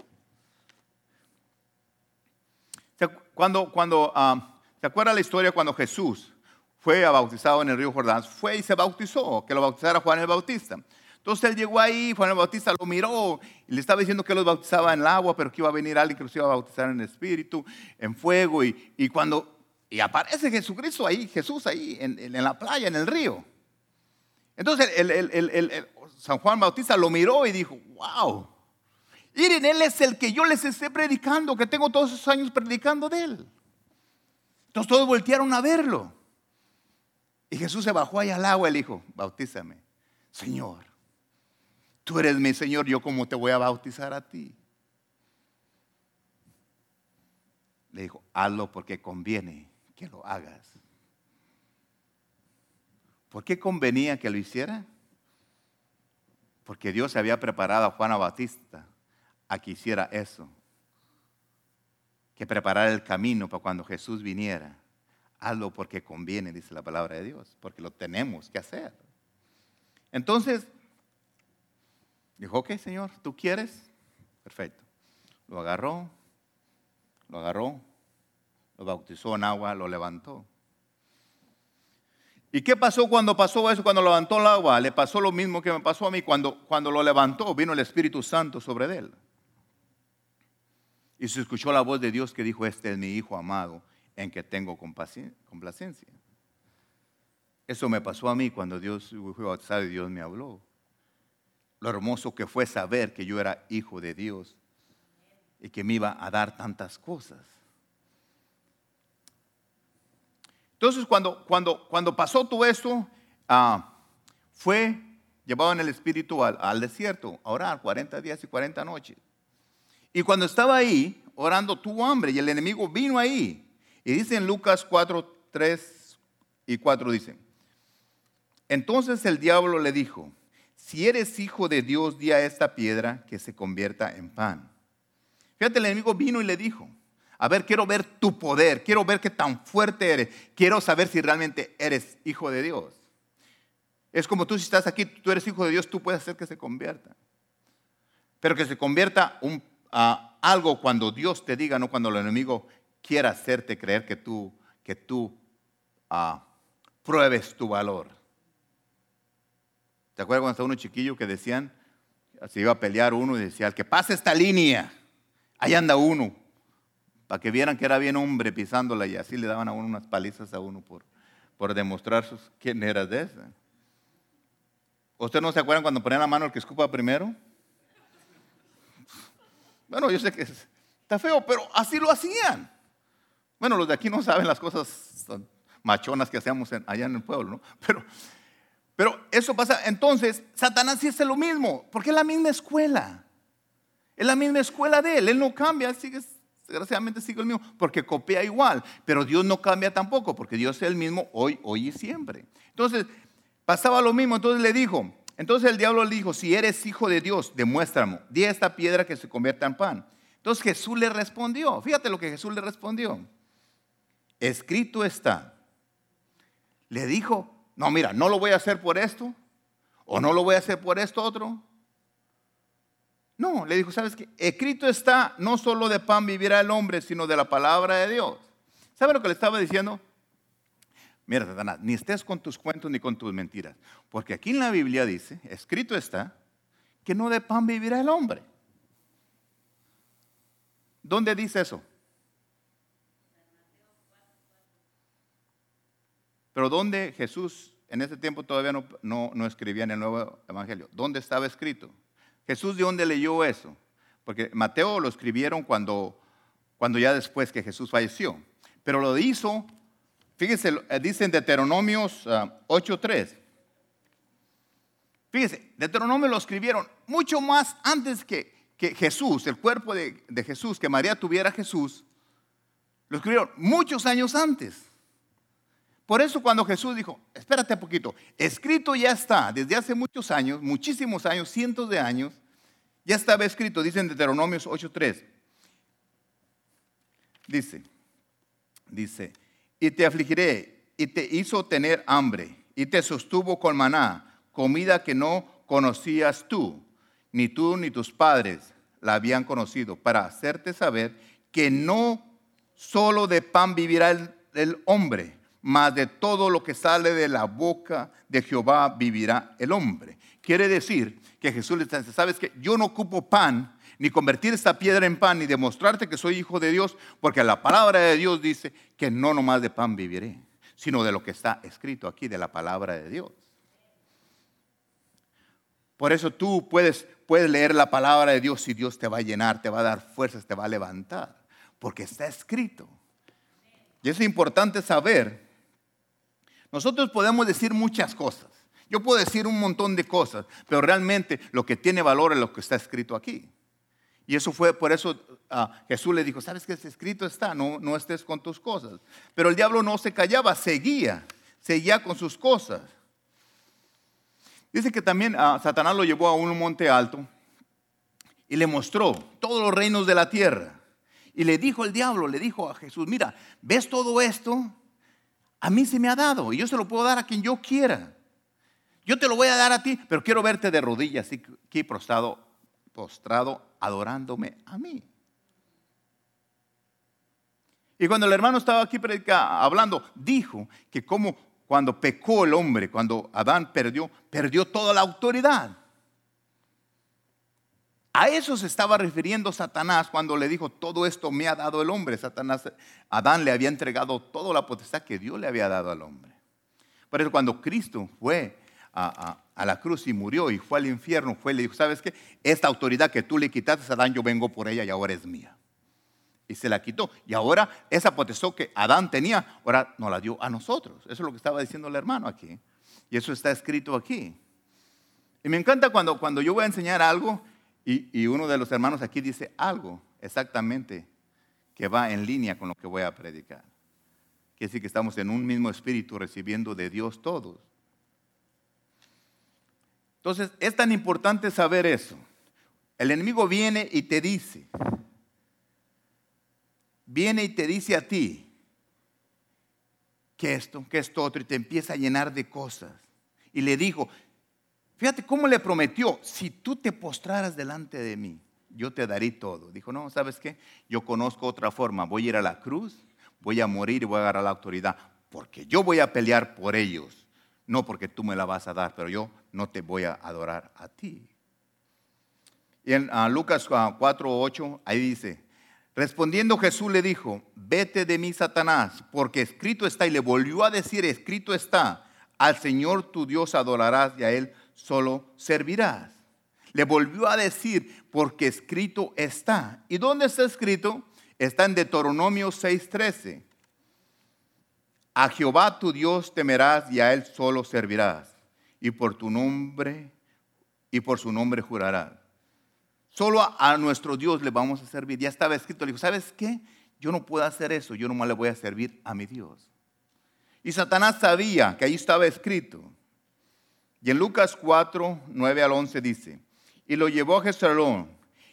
Cuando, cuando ¿se acuerda la historia cuando Jesús fue bautizado en el río Jordán? Fue y se bautizó, que lo bautizara Juan el Bautista. Entonces él llegó ahí, Juan el Bautista lo miró y le estaba diciendo que los bautizaba en el agua, pero que iba a venir alguien que los iba a bautizar en el espíritu, en fuego. Y, y cuando y aparece Jesucristo ahí, Jesús ahí en, en, la playa, en el río. Entonces el, el, San Juan Bautista lo miró y dijo, wow, miren, Él es el que yo les esté predicando, que tengo todos esos años predicando de Él. Entonces todos voltearon a verlo. Y Jesús se bajó ahí al agua y le dijo, bautízame. Señor, tú eres mi Señor, yo cómo te voy a bautizar a ti. Le dijo, hazlo porque conviene que lo hagas. ¿Por qué convenía que lo hiciera? Porque Dios había preparado a Juana Batista a que hiciera eso. Que preparara el camino para cuando Jesús viniera. Hazlo porque conviene, dice la palabra de Dios, porque lo tenemos que hacer. Entonces, dijo, ok, Señor, ¿tú quieres? Perfecto. Lo agarró, lo agarró, lo bautizó en agua, lo levantó. ¿Y qué pasó cuando pasó eso? Cuando levantó el agua, le pasó lo mismo que me pasó a mí. Cuando, cuando lo levantó, vino el Espíritu Santo sobre él. Y se escuchó la voz de Dios que dijo, este es mi Hijo amado, en que tengo complacencia. Eso me pasó a mí cuando Dios fue bautizado y Dios me habló. Lo hermoso que fue saber que yo era hijo de Dios y que me iba a dar tantas cosas. Entonces, cuando, cuando, cuando pasó todo esto, ah, fue llevado en el Espíritu al, desierto a orar 40 días y 40 noches. Y cuando estaba ahí orando, tuvo hambre y el enemigo vino ahí. Y dice en Lucas 4, 3 y 4, dice, entonces el diablo le dijo, si eres hijo de Dios, di a esta piedra que se convierta en pan. Fíjate, el enemigo vino y le dijo, a ver, quiero ver tu poder, quiero ver qué tan fuerte eres, quiero saber si realmente eres hijo de Dios. Es como tú si estás aquí, tú eres hijo de Dios, tú puedes hacer que se convierta. Pero que se convierta algo cuando Dios te diga, no cuando el enemigo quiera hacerte creer que tú, que tú uh, pruebes tu valor. ¿Te acuerdas cuando estaba uno chiquillo que decían, se iba a pelear uno y decía, al que pase esta línea, ahí anda uno para que vieran que era bien hombre pisándola y así le daban a uno unas palizas a uno por, por demostrar sus, quién era de esa. ¿Ustedes no se acuerdan cuando ponían la mano el que escupa primero? Bueno, yo sé que está feo, pero así lo hacían. Bueno, los de aquí no saben las cosas machonas que hacíamos allá en el pueblo, ¿no? Pero, pero eso pasa. Entonces, Satanás sí hace lo mismo, porque es la misma escuela. Es la misma escuela de él. Él no cambia, sigue desgraciadamente sigue el mismo, porque copia igual, pero Dios no cambia tampoco, porque Dios es el mismo hoy, hoy y siempre. Entonces, pasaba lo mismo, entonces le dijo, entonces el diablo le dijo, si eres hijo de Dios, demuéstrame, di esta piedra que se convierta en pan. Entonces Jesús le respondió, fíjate lo que Jesús le respondió. Escrito está. Le dijo, no, mira, no lo voy a hacer por esto, o no lo voy a hacer por esto otro. No, le dijo, ¿sabes qué? Escrito está, no solo de pan vivirá el hombre, sino de la palabra de Dios. ¿Sabe lo que le estaba diciendo? Mira, Satanás, ni estés con tus cuentos ni con tus mentiras. Porque aquí en la Biblia dice, escrito está, que no de pan vivirá el hombre. ¿Dónde dice eso? Pero ¿dónde Jesús en ese tiempo todavía no, no, escribía en el Nuevo Evangelio? ¿Dónde estaba escrito? Jesús de dónde leyó eso? Porque Mateo lo escribieron cuando, cuando ya después que Jesús falleció. Pero lo hizo, fíjese, eh, dice en Deuteronomios 8.3. Ah, fíjese, Deuteronomio lo escribieron mucho más antes que, que Jesús, el cuerpo de, Jesús, que María tuviera Jesús, lo escribieron muchos años antes. Por eso cuando Jesús dijo, espérate un poquito, escrito ya está desde hace muchos años, muchísimos años, cientos de años, ya estaba escrito, dice en Deuteronomios 8.3. Dice, dice, y te afligiré, y te hizo tener hambre, y te sostuvo con maná, comida que no conocías tú ni tú ni tus padres la habían conocido, para hacerte saber que no solo de pan vivirá el, hombre, mas de todo lo que sale de la boca de Jehová vivirá el hombre. Quiere decir que Jesús le dice, sabes que yo no ocupo pan, ni convertir esta piedra en pan, ni demostrarte que soy hijo de Dios, porque la palabra de Dios dice que no nomás de pan viviré, sino de lo que está escrito aquí, de la palabra de Dios. Por eso tú puedes, puedes leer la palabra de Dios y Dios te va a llenar, te va a dar fuerzas, te va a levantar, porque está escrito. Y es importante saber, nosotros podemos decir muchas cosas. Yo puedo decir un montón de cosas, pero realmente lo que tiene valor es lo que está escrito aquí. Y eso fue por eso ah, Jesús le dijo, ¿sabes que es escrito está? No, no estés con tus cosas. Pero el diablo no se callaba, seguía, seguía con sus cosas. Dice que también a Satanás lo llevó a un monte alto y le mostró todos los reinos de la tierra. Y le dijo el diablo, le dijo a Jesús, mira, ¿ves todo esto? A mí se me ha dado y yo se lo puedo dar a quien yo quiera. Yo te lo voy a dar a ti, pero quiero verte de rodillas aquí postrado, postrado adorándome a mí. Y cuando el hermano estaba aquí hablando, dijo que como cuando pecó el hombre, cuando Adán perdió, perdió toda la autoridad. A eso se estaba refiriendo Satanás cuando le dijo, todo esto me ha dado el hombre. Satanás, Adán le había entregado toda la potestad que Dios le había dado al hombre. Por eso cuando Cristo fue a, la cruz y murió y fue al infierno, fue le dijo, ¿sabes qué? Esta autoridad que tú le quitaste a Adán, yo vengo por ella y ahora es mía y se la quitó. Y ahora esa potestad que Adán tenía, ahora nos la dio a nosotros. Eso es lo que estaba diciendo el hermano aquí. Y eso está escrito aquí. Y me encanta cuando, cuando yo voy a enseñar algo y, y uno de los hermanos aquí dice algo exactamente que va en línea con lo que voy a predicar. Quiere decir que estamos en un mismo espíritu recibiendo de Dios todos. Entonces, es tan importante saber eso. El enemigo viene y te dice, viene y te dice a ti que esto, que esto otro, y te empieza a llenar de cosas. Y le dijo, fíjate cómo le prometió, si tú te postraras delante de mí, yo te daré todo. Dijo, no, ¿sabes qué? Yo conozco otra forma, voy a ir a la cruz, voy a morir y voy a agarrar la autoridad, porque yo voy a pelear por ellos, no porque tú me la vas a dar, pero yo no te voy a adorar a ti. Y en ah, Lucas 4, 8, ahí dice, Respondiendo Jesús le dijo, vete de mí, Satanás, porque escrito está, y le volvió a decir, escrito está, al Señor tu Dios adorarás y a Él solo servirás. Le volvió a decir, porque escrito está. ¿Y dónde está escrito? Está en Deuteronomio 6:13. A Jehová tu Dios temerás y a Él solo servirás. Y por tu nombre y por su nombre jurarás. Solo a, nuestro Dios le vamos a servir. Ya estaba escrito. Le dijo, ¿sabes qué? Yo no puedo hacer eso. Yo nomás le voy a servir a mi Dios. Y Satanás sabía que ahí estaba escrito. Y en Lucas 4, 9 al 11 dice, y lo llevó a Jerusalén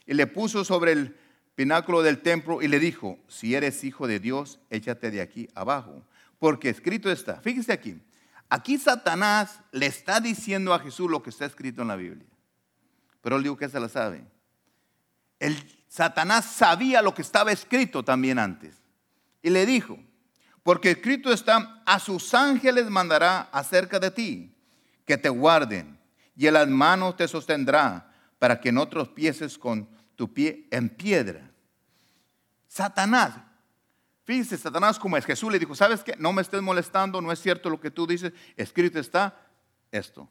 y le puso sobre el pináculo del templo y le dijo, si eres hijo de Dios, échate de aquí abajo, porque escrito está. Fíjese aquí, aquí Satanás le está diciendo a Jesús lo que está escrito en la Biblia, pero él dijo que se la sabe. El Satanás sabía lo que estaba escrito también antes y le dijo, porque escrito está, a sus ángeles mandará acerca de ti, que te guarden, y en las manos te sostendrá, para que no tropieces con tu pie en piedra. Satanás, fíjese, Satanás como es, Jesús le dijo, ¿sabes qué? No me estés molestando, no es cierto lo que tú dices, escrito está esto.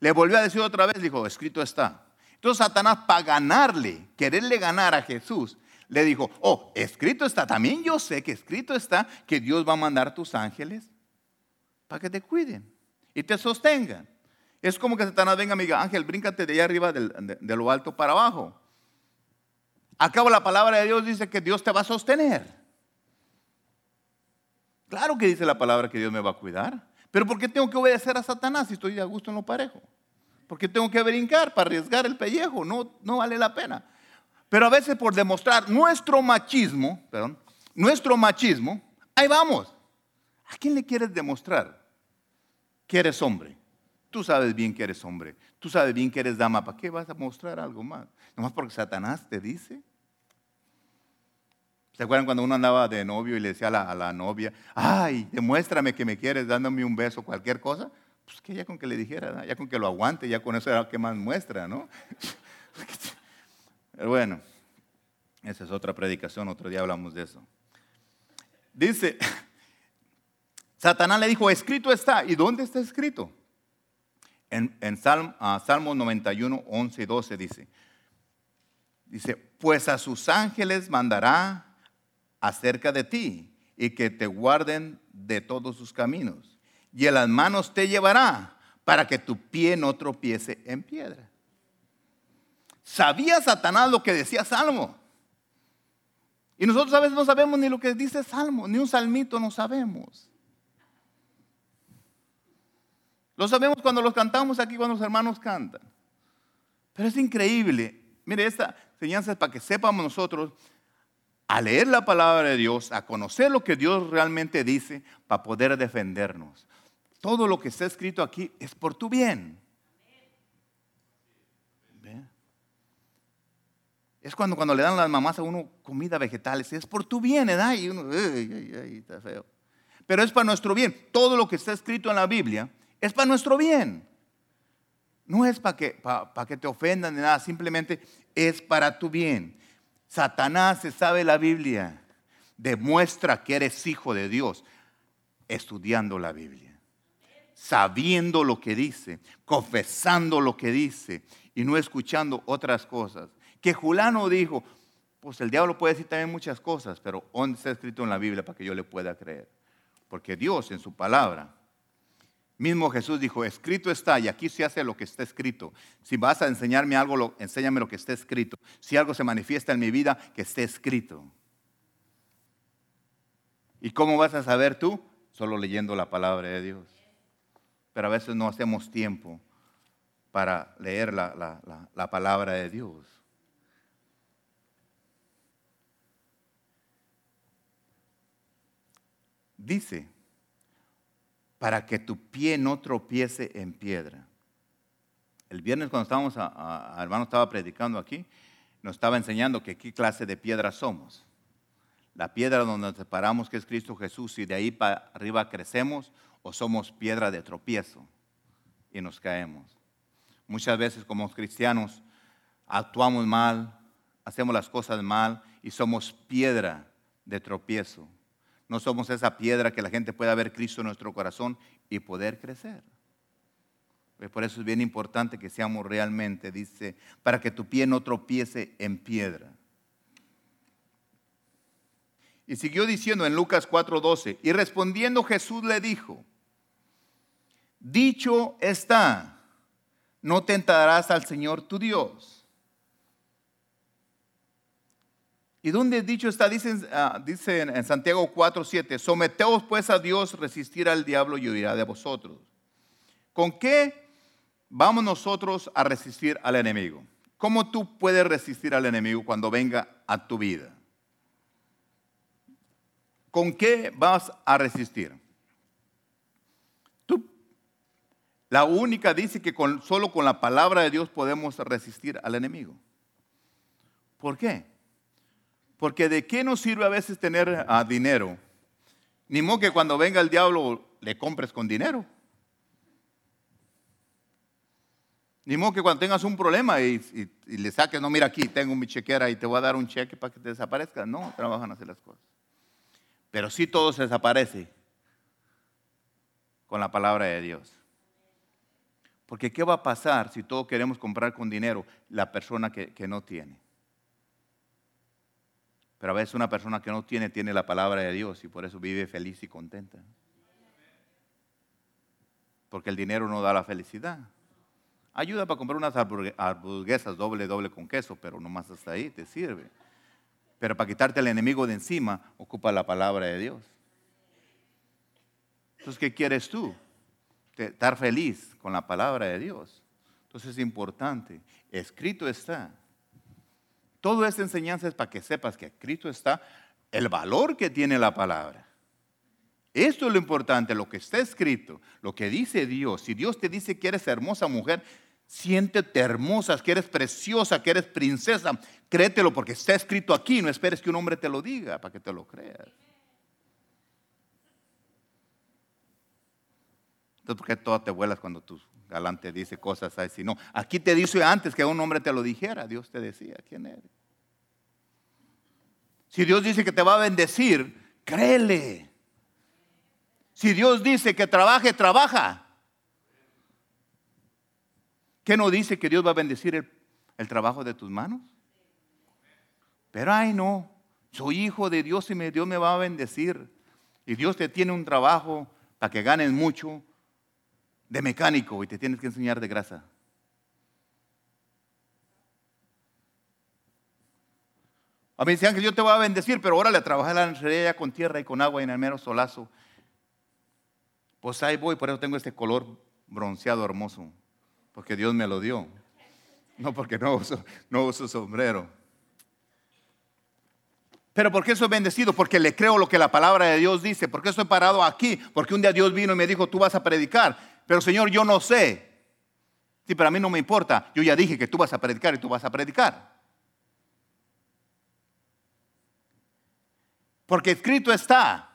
Le volvió a decir otra vez, dijo, escrito está. Entonces Satanás, para ganarle, quererle ganar a Jesús, le dijo, oh, escrito está, también yo sé que escrito está que Dios va a mandar tus ángeles para que te cuiden y te sostengan. Es como que Satanás venga, amiga, ángel, bríncate de allá arriba de, de lo alto para abajo. Acabo la palabra de Dios dice que Dios te va a sostener. Claro que dice la palabra que Dios me va a cuidar. Pero ¿por qué tengo que obedecer a Satanás si estoy de gusto en lo parejo? ¿Por qué tengo que brincar para arriesgar el pellejo? No, no vale la pena. Pero a veces por demostrar nuestro machismo, perdón, nuestro machismo, ahí vamos. ¿A quién le quieres demostrar que eres hombre? Tú sabes bien que eres hombre. Tú sabes bien que eres dama. ¿Para qué vas a mostrar algo más? Nomás porque Satanás te dice. ¿Se acuerdan cuando uno andaba de novio y le decía a la, novia, ay, demuéstrame que me quieres dándome un beso, cualquier cosa? Pues que ya con que le dijera, ya con que lo aguante, ya con eso era lo que más muestra, ¿no? Pero bueno, esa es otra predicación, otro día hablamos de eso. Dice, Satanás le dijo, escrito está. ¿Y dónde está escrito? En, en Salmo, uh, Salmo 91, 11 y 12 dice, dice, pues a sus ángeles mandará acerca de ti y que te guarden de todos sus caminos. Y en las manos te llevará para que tu pie no tropiece en piedra. Sabía Satanás lo que decía Salmo. Y nosotros a veces no sabemos ni lo que dice Salmo, ni un salmito no sabemos. Lo sabemos cuando los cantamos aquí, cuando los hermanos cantan. Pero es increíble. Mire, esta enseñanza es para que sepamos nosotros a leer la palabra de Dios, a conocer lo que Dios realmente dice para poder defendernos. Todo lo que está escrito aquí es por tu bien. Es cuando, cuando le dan las mamás a uno comida vegetales, es por tu bien, ¿verdad? Y uno, ay, ay, ay, está feo. Pero es para nuestro bien. Todo lo que está escrito en la Biblia es para nuestro bien. No es para que, para, que te ofendan ni nada, simplemente es para tu bien. Satanás se sabe la Biblia. Demuestra que eres hijo de Dios estudiando la Biblia, sabiendo lo que dice, confesando lo que dice y no escuchando otras cosas que Julano dijo, pues el diablo puede decir también muchas cosas, pero ¿dónde está escrito en la Biblia para que yo le pueda creer? Porque Dios en su palabra, mismo Jesús dijo, escrito está y aquí se hace lo que está escrito. Si vas a enseñarme algo, enséñame lo que está escrito. Si algo se manifiesta en mi vida, que esté escrito. ¿Y cómo vas a saber tú? Solo leyendo la palabra de Dios. Pero a veces no hacemos tiempo para leer la, la palabra de Dios. dice, para que tu pie no tropiece en piedra. El viernes cuando estábamos, a, hermano estaba predicando aquí, nos estaba enseñando que qué clase de piedra somos. La piedra donde nos separamos, que es Cristo Jesús, y de ahí para arriba crecemos, o somos piedra de tropiezo y nos caemos. Muchas veces como cristianos actuamos mal, hacemos las cosas mal y somos piedra de tropiezo no somos esa piedra que la gente pueda ver Cristo en nuestro corazón y poder crecer. Por eso es bien importante que seamos realmente, dice, para que tu pie no tropiece en piedra. Y siguió diciendo en Lucas 4:12, y respondiendo Jesús le dijo, dicho está, no tentarás al Señor tu Dios. ¿Y dónde dicho está? Dice, ah, dice en Santiago 4, 7, someteos pues a Dios, resistir al diablo y huirá de vosotros. ¿Con qué vamos nosotros a resistir al enemigo? ¿Cómo tú puedes resistir al enemigo cuando venga a tu vida? ¿Con qué vas a resistir? Tú, la única dice que solo con la palabra de Dios podemos resistir al enemigo. ¿Por qué? Porque de qué nos sirve a veces tener ah, dinero? Ni modo que cuando venga el diablo le compres con dinero. Ni modo que cuando tengas un problema y, le saques, no, mira aquí, tengo mi chequera y te voy a dar un cheque para que te desaparezca. No, trabajan así las cosas. Pero sí todo se desaparece con la palabra de Dios. Porque ¿qué va a pasar si todos queremos comprar con dinero la persona que no tiene? Pero a veces una persona que no tiene tiene la palabra de Dios y por eso vive feliz y contenta. Porque el dinero no da la felicidad. Ayuda para comprar unas hamburguesas doble, doble con queso, pero nomás hasta ahí te sirve. Pero para quitarte el enemigo de encima, ocupa la palabra de Dios. Entonces, ¿qué quieres tú? Estar feliz con la palabra de Dios. Entonces es importante. Escrito está. Toda esta enseñanza es para que sepas que escrito está el valor que tiene la palabra. Esto es lo importante, lo que está escrito, lo que dice Dios. Si Dios te dice que eres hermosa mujer, Siéntete hermosa, que eres preciosa, que eres princesa. Créetelo porque está escrito aquí. No esperes que un hombre te lo diga para que te lo creas. Entonces, ¿por qué todas te vuelas cuando tu galante dice cosas así? No, aquí te dice antes que un hombre te lo dijera. Dios te decía quién eres. Si Dios dice que te va a bendecir, créele. Si Dios dice que trabaje, trabaja. ¿Qué no dice que Dios va a bendecir el, trabajo de tus manos? Pero ay no, soy hijo de Dios y Dios me va a bendecir. Y Dios te tiene un trabajo para que ganes mucho de mecánico y te tienes que enseñar de grasa. A mí decían que yo te voy a bendecir, pero órale a trabajar en la ya con tierra y con agua y en el mero solazo. Pues ahí voy, por eso tengo este color bronceado hermoso porque Dios me lo dio. No porque no uso, no uso sombrero. Pero ¿por qué soy bendecido? Porque le creo lo que la palabra de Dios dice. ¿Por qué estoy parado aquí? Porque un día Dios vino y me dijo, tú vas a predicar. Pero Señor, yo no sé. Sí, pero a mí no me importa. Yo ya dije que tú vas a predicar y tú vas a predicar. Porque escrito está.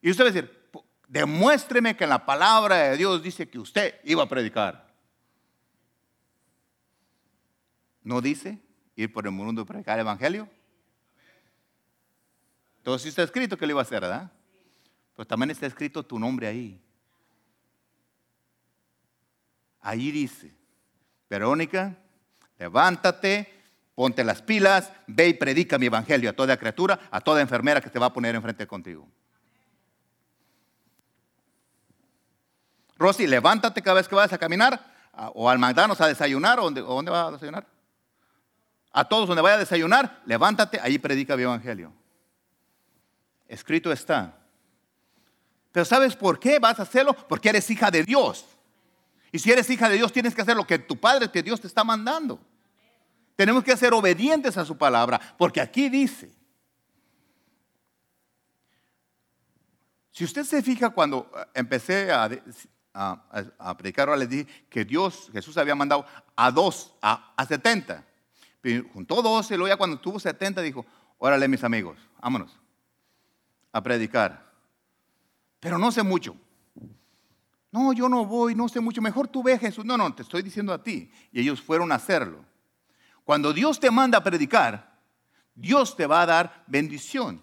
Y usted va a decir, demuéstreme que la palabra de Dios dice que usted iba a predicar. ¿No dice ir por el mundo a predicar el evangelio? Entonces está escrito que lo iba a hacer, ¿verdad? Pero también está escrito tu nombre ahí. Ahí dice, Verónica, levántate, ponte las pilas, ve y predica mi evangelio a toda criatura, a toda enfermera que te va a poner enfrente contigo. Rosy, levántate cada vez que vayas a caminar o al McDonald's a desayunar, o dónde, dónde vas a desayunar. A todos donde vaya a desayunar, levántate, ahí predica el Evangelio. Escrito está. Pero ¿sabes por qué vas a hacerlo? Porque eres hija de Dios. Y si eres hija de Dios, tienes que hacer lo que tu Padre, que Dios te está mandando. Tenemos que ser obedientes a su palabra, porque aquí dice, si usted se fija cuando empecé a predicar, ahora les dije que Dios, Jesús había mandado a dos, a, a 70. Juntó 12, luego ya cuando tuvo 70 dijo, órale mis amigos, vámonos a predicar. Pero no sé mucho. No, yo no voy, no sé mucho. Mejor tú ve Jesús. No, no, te estoy diciendo a ti. Y ellos fueron a hacerlo. Cuando Dios te manda a predicar, Dios te va a dar bendición.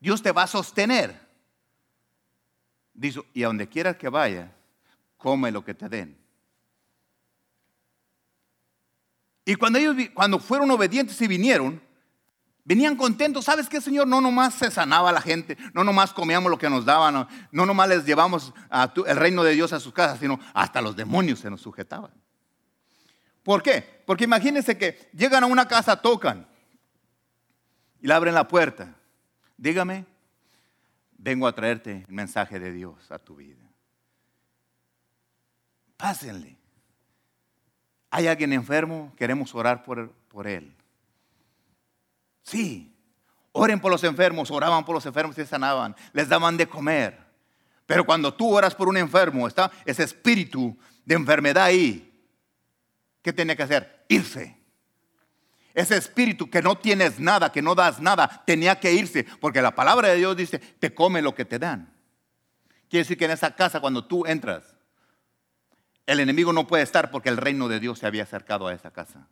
Dios te va a sostener. Dice, y a donde quieras que vaya, come lo que te den. Y cuando ellos cuando fueron obedientes y vinieron, venían contentos. ¿Sabes qué, Señor? No nomás se sanaba la gente, no nomás comíamos lo que nos daban, no, nomás les llevamos el reino de Dios a sus casas, sino hasta los demonios se nos sujetaban. ¿Por qué? Porque imagínense que llegan a una casa, tocan y le abren la puerta. Dígame, vengo a traerte el mensaje de Dios a tu vida. Pásenle. ¿Hay alguien enfermo? Queremos orar por, por él. Sí, oren por los enfermos, oraban por los enfermos y sanaban, les daban de comer. Pero cuando tú oras por un enfermo, está ese espíritu de enfermedad ahí. ¿Qué tiene que hacer? Irse. Ese espíritu que no tienes nada, que no das nada, tenía que irse, porque la palabra de Dios dice, te come lo que te dan. Quiere decir que en esa casa cuando tú entras, el enemigo no puede estar porque el reino de Dios se había acercado a esa casa.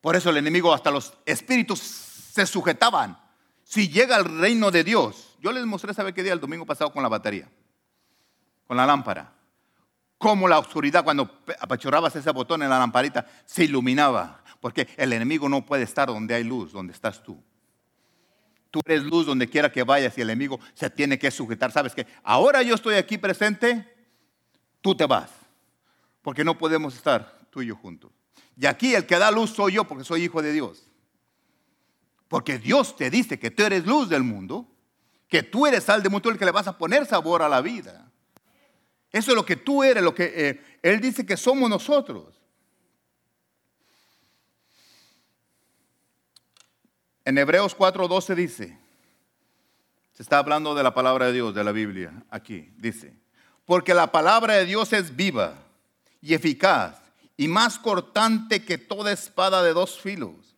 Por eso el enemigo, hasta los espíritus se sujetaban. Si llega el reino de Dios, yo les mostré, ¿sabe qué día? El domingo pasado con la batería, con la lámpara. Cómo la oscuridad, cuando apachurrabas ese botón en la lamparita, se iluminaba. Porque el enemigo no puede estar donde hay luz, donde estás tú. Tú eres luz donde quiera que vayas y el enemigo se tiene que sujetar. ¿Sabes qué? Ahora yo estoy aquí presente, tú te vas. Porque no podemos estar tú y yo juntos. Y aquí el que da luz soy yo porque soy hijo de Dios. Porque Dios te dice que tú eres luz del mundo, que tú eres sal del mundo, el que le vas a poner sabor a la vida. Eso es lo que tú eres, lo que eh, Él dice que somos nosotros. En Hebreos 4:12 dice, se está hablando de la palabra de Dios, de la Biblia, aquí, dice, porque la palabra de Dios es viva y eficaz y más cortante que toda espada de dos filos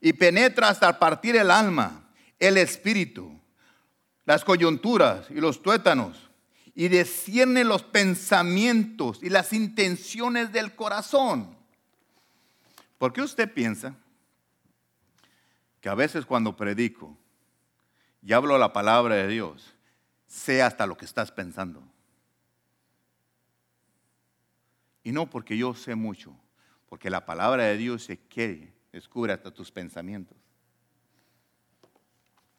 y penetra hasta partir el alma, el espíritu, las coyunturas y los tuétanos y desciende los pensamientos y las intenciones del corazón. ¿Por qué usted piensa que a veces cuando predico y hablo la palabra de Dios, sé hasta lo que estás pensando? Y no porque yo sé mucho, porque la palabra de Dios se quiere, descubre hasta tus pensamientos.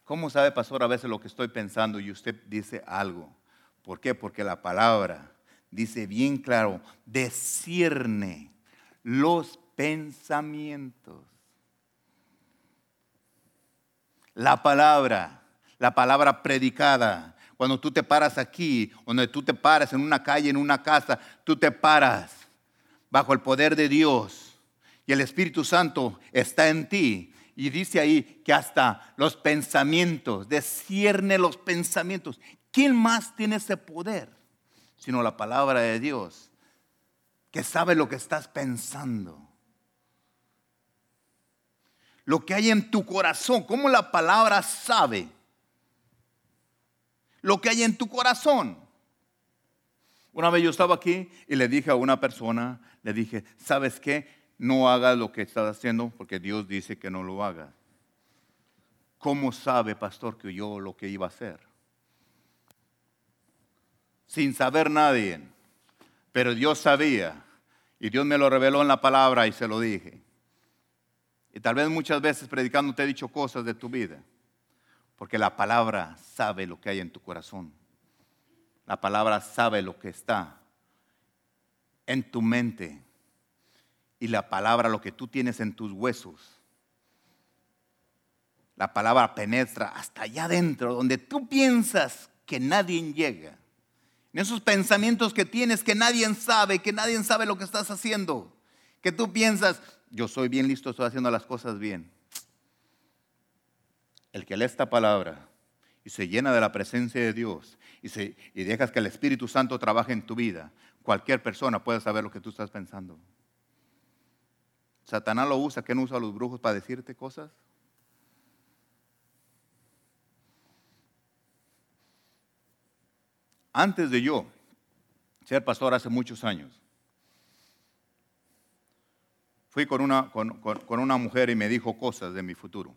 ¿Cómo sabe, pastor, a veces lo que estoy pensando y usted dice algo? ¿Por qué? Porque la palabra dice bien claro, descierne los pensamientos. La palabra, la palabra predicada, cuando tú te paras aquí, donde tú te paras en una calle, en una casa, tú te paras bajo el poder de Dios y el Espíritu Santo está en ti. Y dice ahí que hasta los pensamientos, descierne los pensamientos. ¿Quién más tiene ese poder? Sino la palabra de Dios, que sabe lo que estás pensando. Lo que hay en tu corazón, cómo la palabra sabe lo que hay en tu corazón. Una vez yo estaba aquí y le dije a una persona, le dije, ¿sabes qué? No hagas lo que estás haciendo porque Dios dice que no lo hagas. ¿Cómo sabe, pastor, que yo lo que iba a hacer? Sin saber nadie. Pero Dios sabía. Y Dios me lo reveló en la palabra y se lo dije. Y tal vez muchas veces predicando te he dicho cosas de tu vida. Porque la palabra sabe lo que hay en tu corazón. La palabra sabe lo que está en tu mente. Y la palabra lo que tú tienes en tus huesos. La palabra penetra hasta allá adentro, donde tú piensas que nadie llega. En esos pensamientos que tienes que nadie sabe, que nadie sabe lo que estás haciendo. Que tú piensas, yo soy bien listo, estoy haciendo las cosas bien el que lee esta palabra y se llena de la presencia de Dios y, se, dejas que el Espíritu Santo trabaje en tu vida, cualquier persona puede saber lo que tú estás pensando. Satanás lo usa, ¿qué no usa a los brujos para decirte cosas? Antes de yo ser pastor hace muchos años, fui con una mujer y me dijo cosas de mi futuro.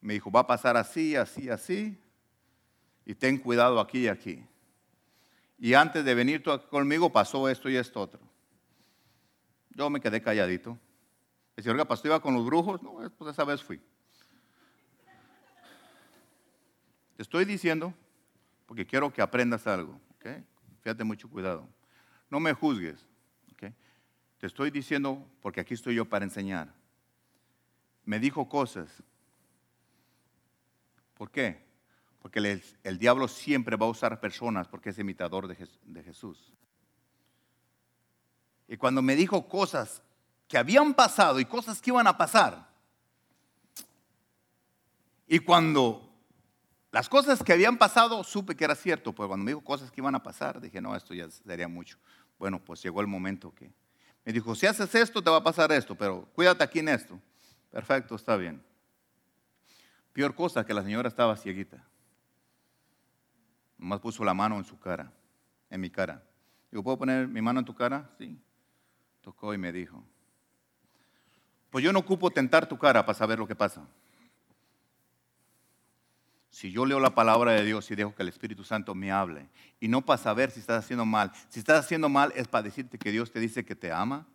Me dijo, va a pasar así, así, así, y ten cuidado aquí y aquí. Y antes de venir tú conmigo pasó esto y esto otro. Yo me quedé calladito. Decía, oiga, pastor, iba con los brujos. No, pues esa vez fui. Te estoy diciendo porque quiero que aprendas algo. ¿okay? Fíjate mucho cuidado. No me juzgues. ¿okay? Te estoy diciendo porque aquí estoy yo para enseñar. Me dijo cosas ¿Por qué? Porque el, diablo siempre va a usar personas porque es imitador de, Jesús. Y cuando me dijo cosas que habían pasado y cosas que iban a pasar, y cuando las cosas que habían pasado supe que era cierto, pues cuando me dijo cosas que iban a pasar, dije, no, esto ya sería mucho. Bueno, pues llegó el momento que me dijo, si haces esto, te va a pasar esto, pero cuídate aquí en esto. Perfecto, está bien. Peor cosa que la señora estaba cieguita. Nomás puso la mano en su cara, en mi cara. Digo, ¿puedo poner mi mano en tu cara? Sí. Tocó y me dijo, pues yo no ocupo tentar tu cara para saber lo que pasa. Si yo leo la palabra de Dios y dejo que el Espíritu Santo me hable, y no para saber si estás haciendo mal, si estás haciendo mal es para decirte que Dios te dice que te ama,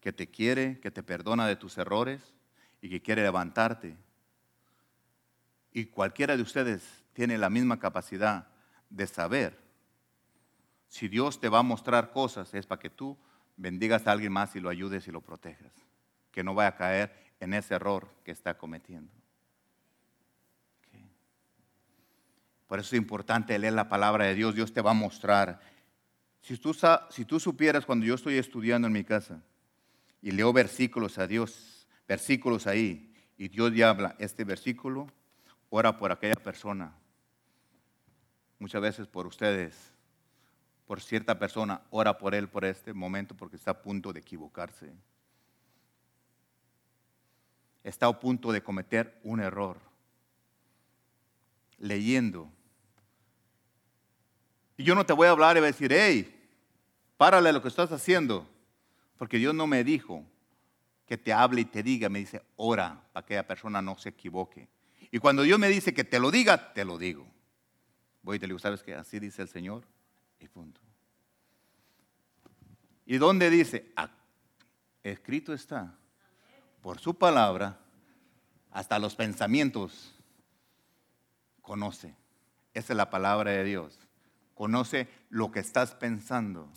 que te quiere, que te perdona de tus errores y que quiere levantarte. Y cualquiera de ustedes tiene la misma capacidad de saber. Si Dios te va a mostrar cosas, es para que tú bendigas a alguien más y lo ayudes y lo protejas. Que no vaya a caer en ese error que está cometiendo. Por eso es importante leer la palabra de Dios. Dios te va a mostrar. Si tú, si tú supieras cuando yo estoy estudiando en mi casa y leo versículos a Dios, versículos ahí, y Dios ya habla este versículo, ora por aquella persona. Muchas veces por ustedes, por cierta persona, ora por él por este momento porque está a punto de equivocarse. Está a punto de cometer un error leyendo. Y yo no te voy a hablar y voy a decir, hey, párale lo que estás haciendo, porque Dios no me dijo que te hable y te diga, me dice, ora para que la persona no se equivoque. Y cuando Dios me dice que te lo diga, te lo digo. Voy y te digo, ¿sabes qué? Así dice el Señor y punto. ¿Y dónde dice? Ah, escrito está, por su palabra, hasta los pensamientos conoce. Esa es la palabra de Dios. Conoce lo que estás pensando.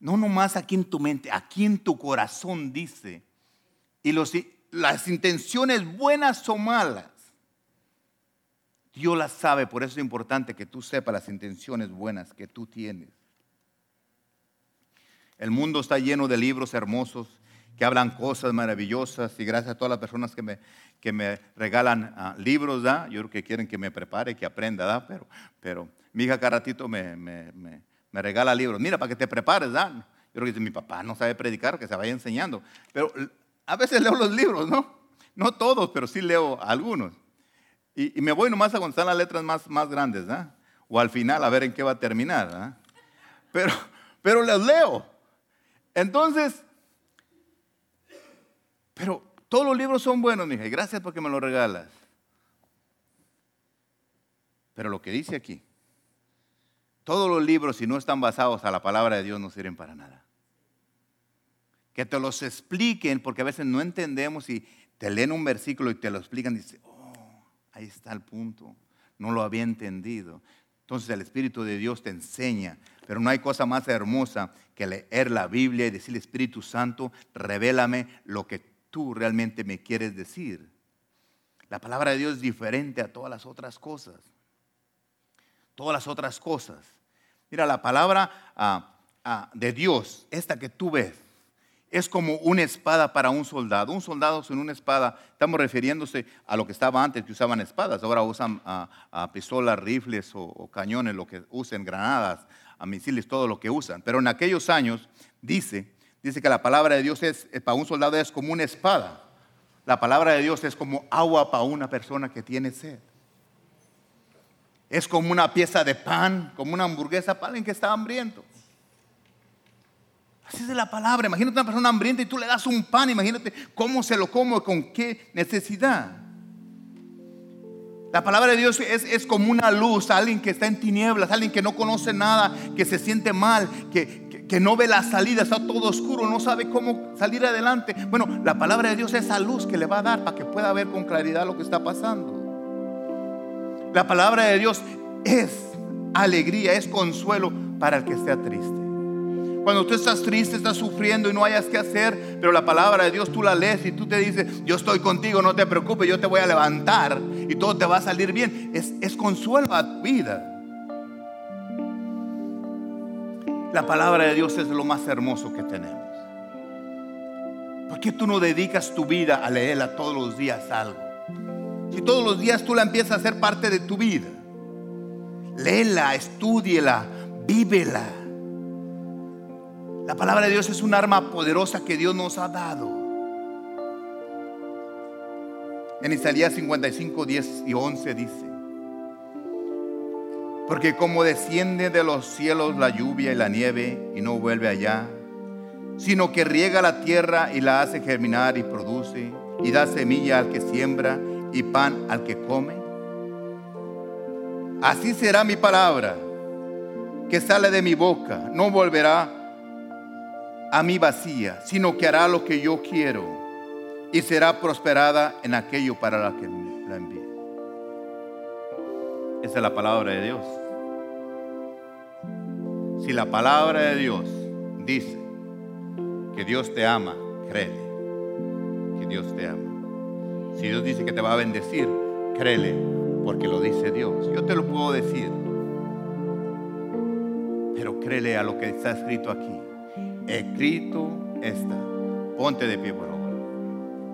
No nomás aquí en tu mente, aquí en tu corazón dice. Y las intenciones buenas o malas, Dios las sabe. Por eso es importante que tú sepas las intenciones buenas que tú tienes. El mundo está lleno de libros hermosos que hablan cosas maravillosas y gracias a todas las personas que me, que me regalan ah, libros, ¿da? yo creo que quieren que me prepare, que aprenda, ¿da? Pero, pero mi hija cada ratito me, me, me, regala libros. Mira, para que te prepares, ¿da? Yo creo que mi papá no sabe predicar, que se vaya enseñando. Pero a veces leo los libros, ¿no? No todos, pero sí leo algunos. Y, me voy nomás a están las letras más, más grandes, ¿da? O al final a ver en qué va a terminar, ¿da? Pero, pero les leo. Entonces, pero todos los libros son buenos, mija, y gracias porque me los regalas. Pero lo que dice aquí, todos los libros, si no están basados a la palabra de Dios, no sirven para nada. Que te los expliquen, porque a veces no entendemos y te leen un versículo y te lo explican y oh, ahí está el punto. No lo había entendido. Entonces el Espíritu de Dios te enseña, pero no hay cosa más hermosa que leer la Biblia y decirle, Espíritu Santo, revélame lo que tú realmente me quieres decir. La palabra de Dios es diferente a todas las otras cosas. Todas las otras cosas. Mira, la palabra ah, ah, de Dios, esta que tú ves, es como una espada para un soldado. Un soldado sin una espada, estamos refiriéndose a lo que estaba antes, que usaban espadas. Ahora usan ah, pistolas, rifles o, cañones, lo que usen, granadas, a misiles, todo lo que usan. Pero en aquellos años dice Dice que la palabra de Dios es, eh, para un soldado es como una espada. La palabra de Dios es como agua para una persona que tiene sed. Es como una pieza de pan, como una hamburguesa para alguien que está hambriento. Así es la palabra. Imagínate una persona hambrienta y tú le das un pan. Imagínate cómo se lo come, con qué necesidad. La palabra de Dios es, es, como una luz, alguien que está en tinieblas, alguien que no conoce nada, que se siente mal, que, que no ve la salida, está todo oscuro, no sabe cómo salir adelante. Bueno, la palabra de Dios es esa luz que le va a dar para que pueda ver con claridad lo que está pasando. La palabra de Dios es alegría, es consuelo para el que esté triste. Cuando tú estás triste, estás sufriendo y no hayas que hacer, pero la palabra de Dios tú la lees y tú te dices, yo estoy contigo, no te preocupes, yo te voy a levantar y todo te va a salir bien. Es, es consuelo a tu vida. La palabra de Dios es lo más hermoso que tenemos. ¿Por qué tú no dedicas tu vida a leerla todos los días algo? Si todos los días tú la empiezas a hacer parte de tu vida, léela, estúdiela, vívela. La palabra de Dios es un arma poderosa que Dios nos ha dado. En Isaías 55, 10 y 11 dice, porque como desciende de los cielos la lluvia y la nieve y no vuelve allá, sino que riega la tierra y la hace germinar y produce, y da semilla al que siembra y pan al que come. Así será mi palabra que sale de mi boca, no volverá a mí vacía, sino que hará lo que yo quiero y será prosperada en aquello para la que la envíe. Esa es la palabra de Dios. Si la palabra de Dios dice que Dios te ama, créele que Dios te ama. Si Dios dice que te va a bendecir, créele porque lo dice Dios. Yo te lo puedo decir. Pero créele a lo que está escrito aquí. Escrito está. Ponte de pie, por favor.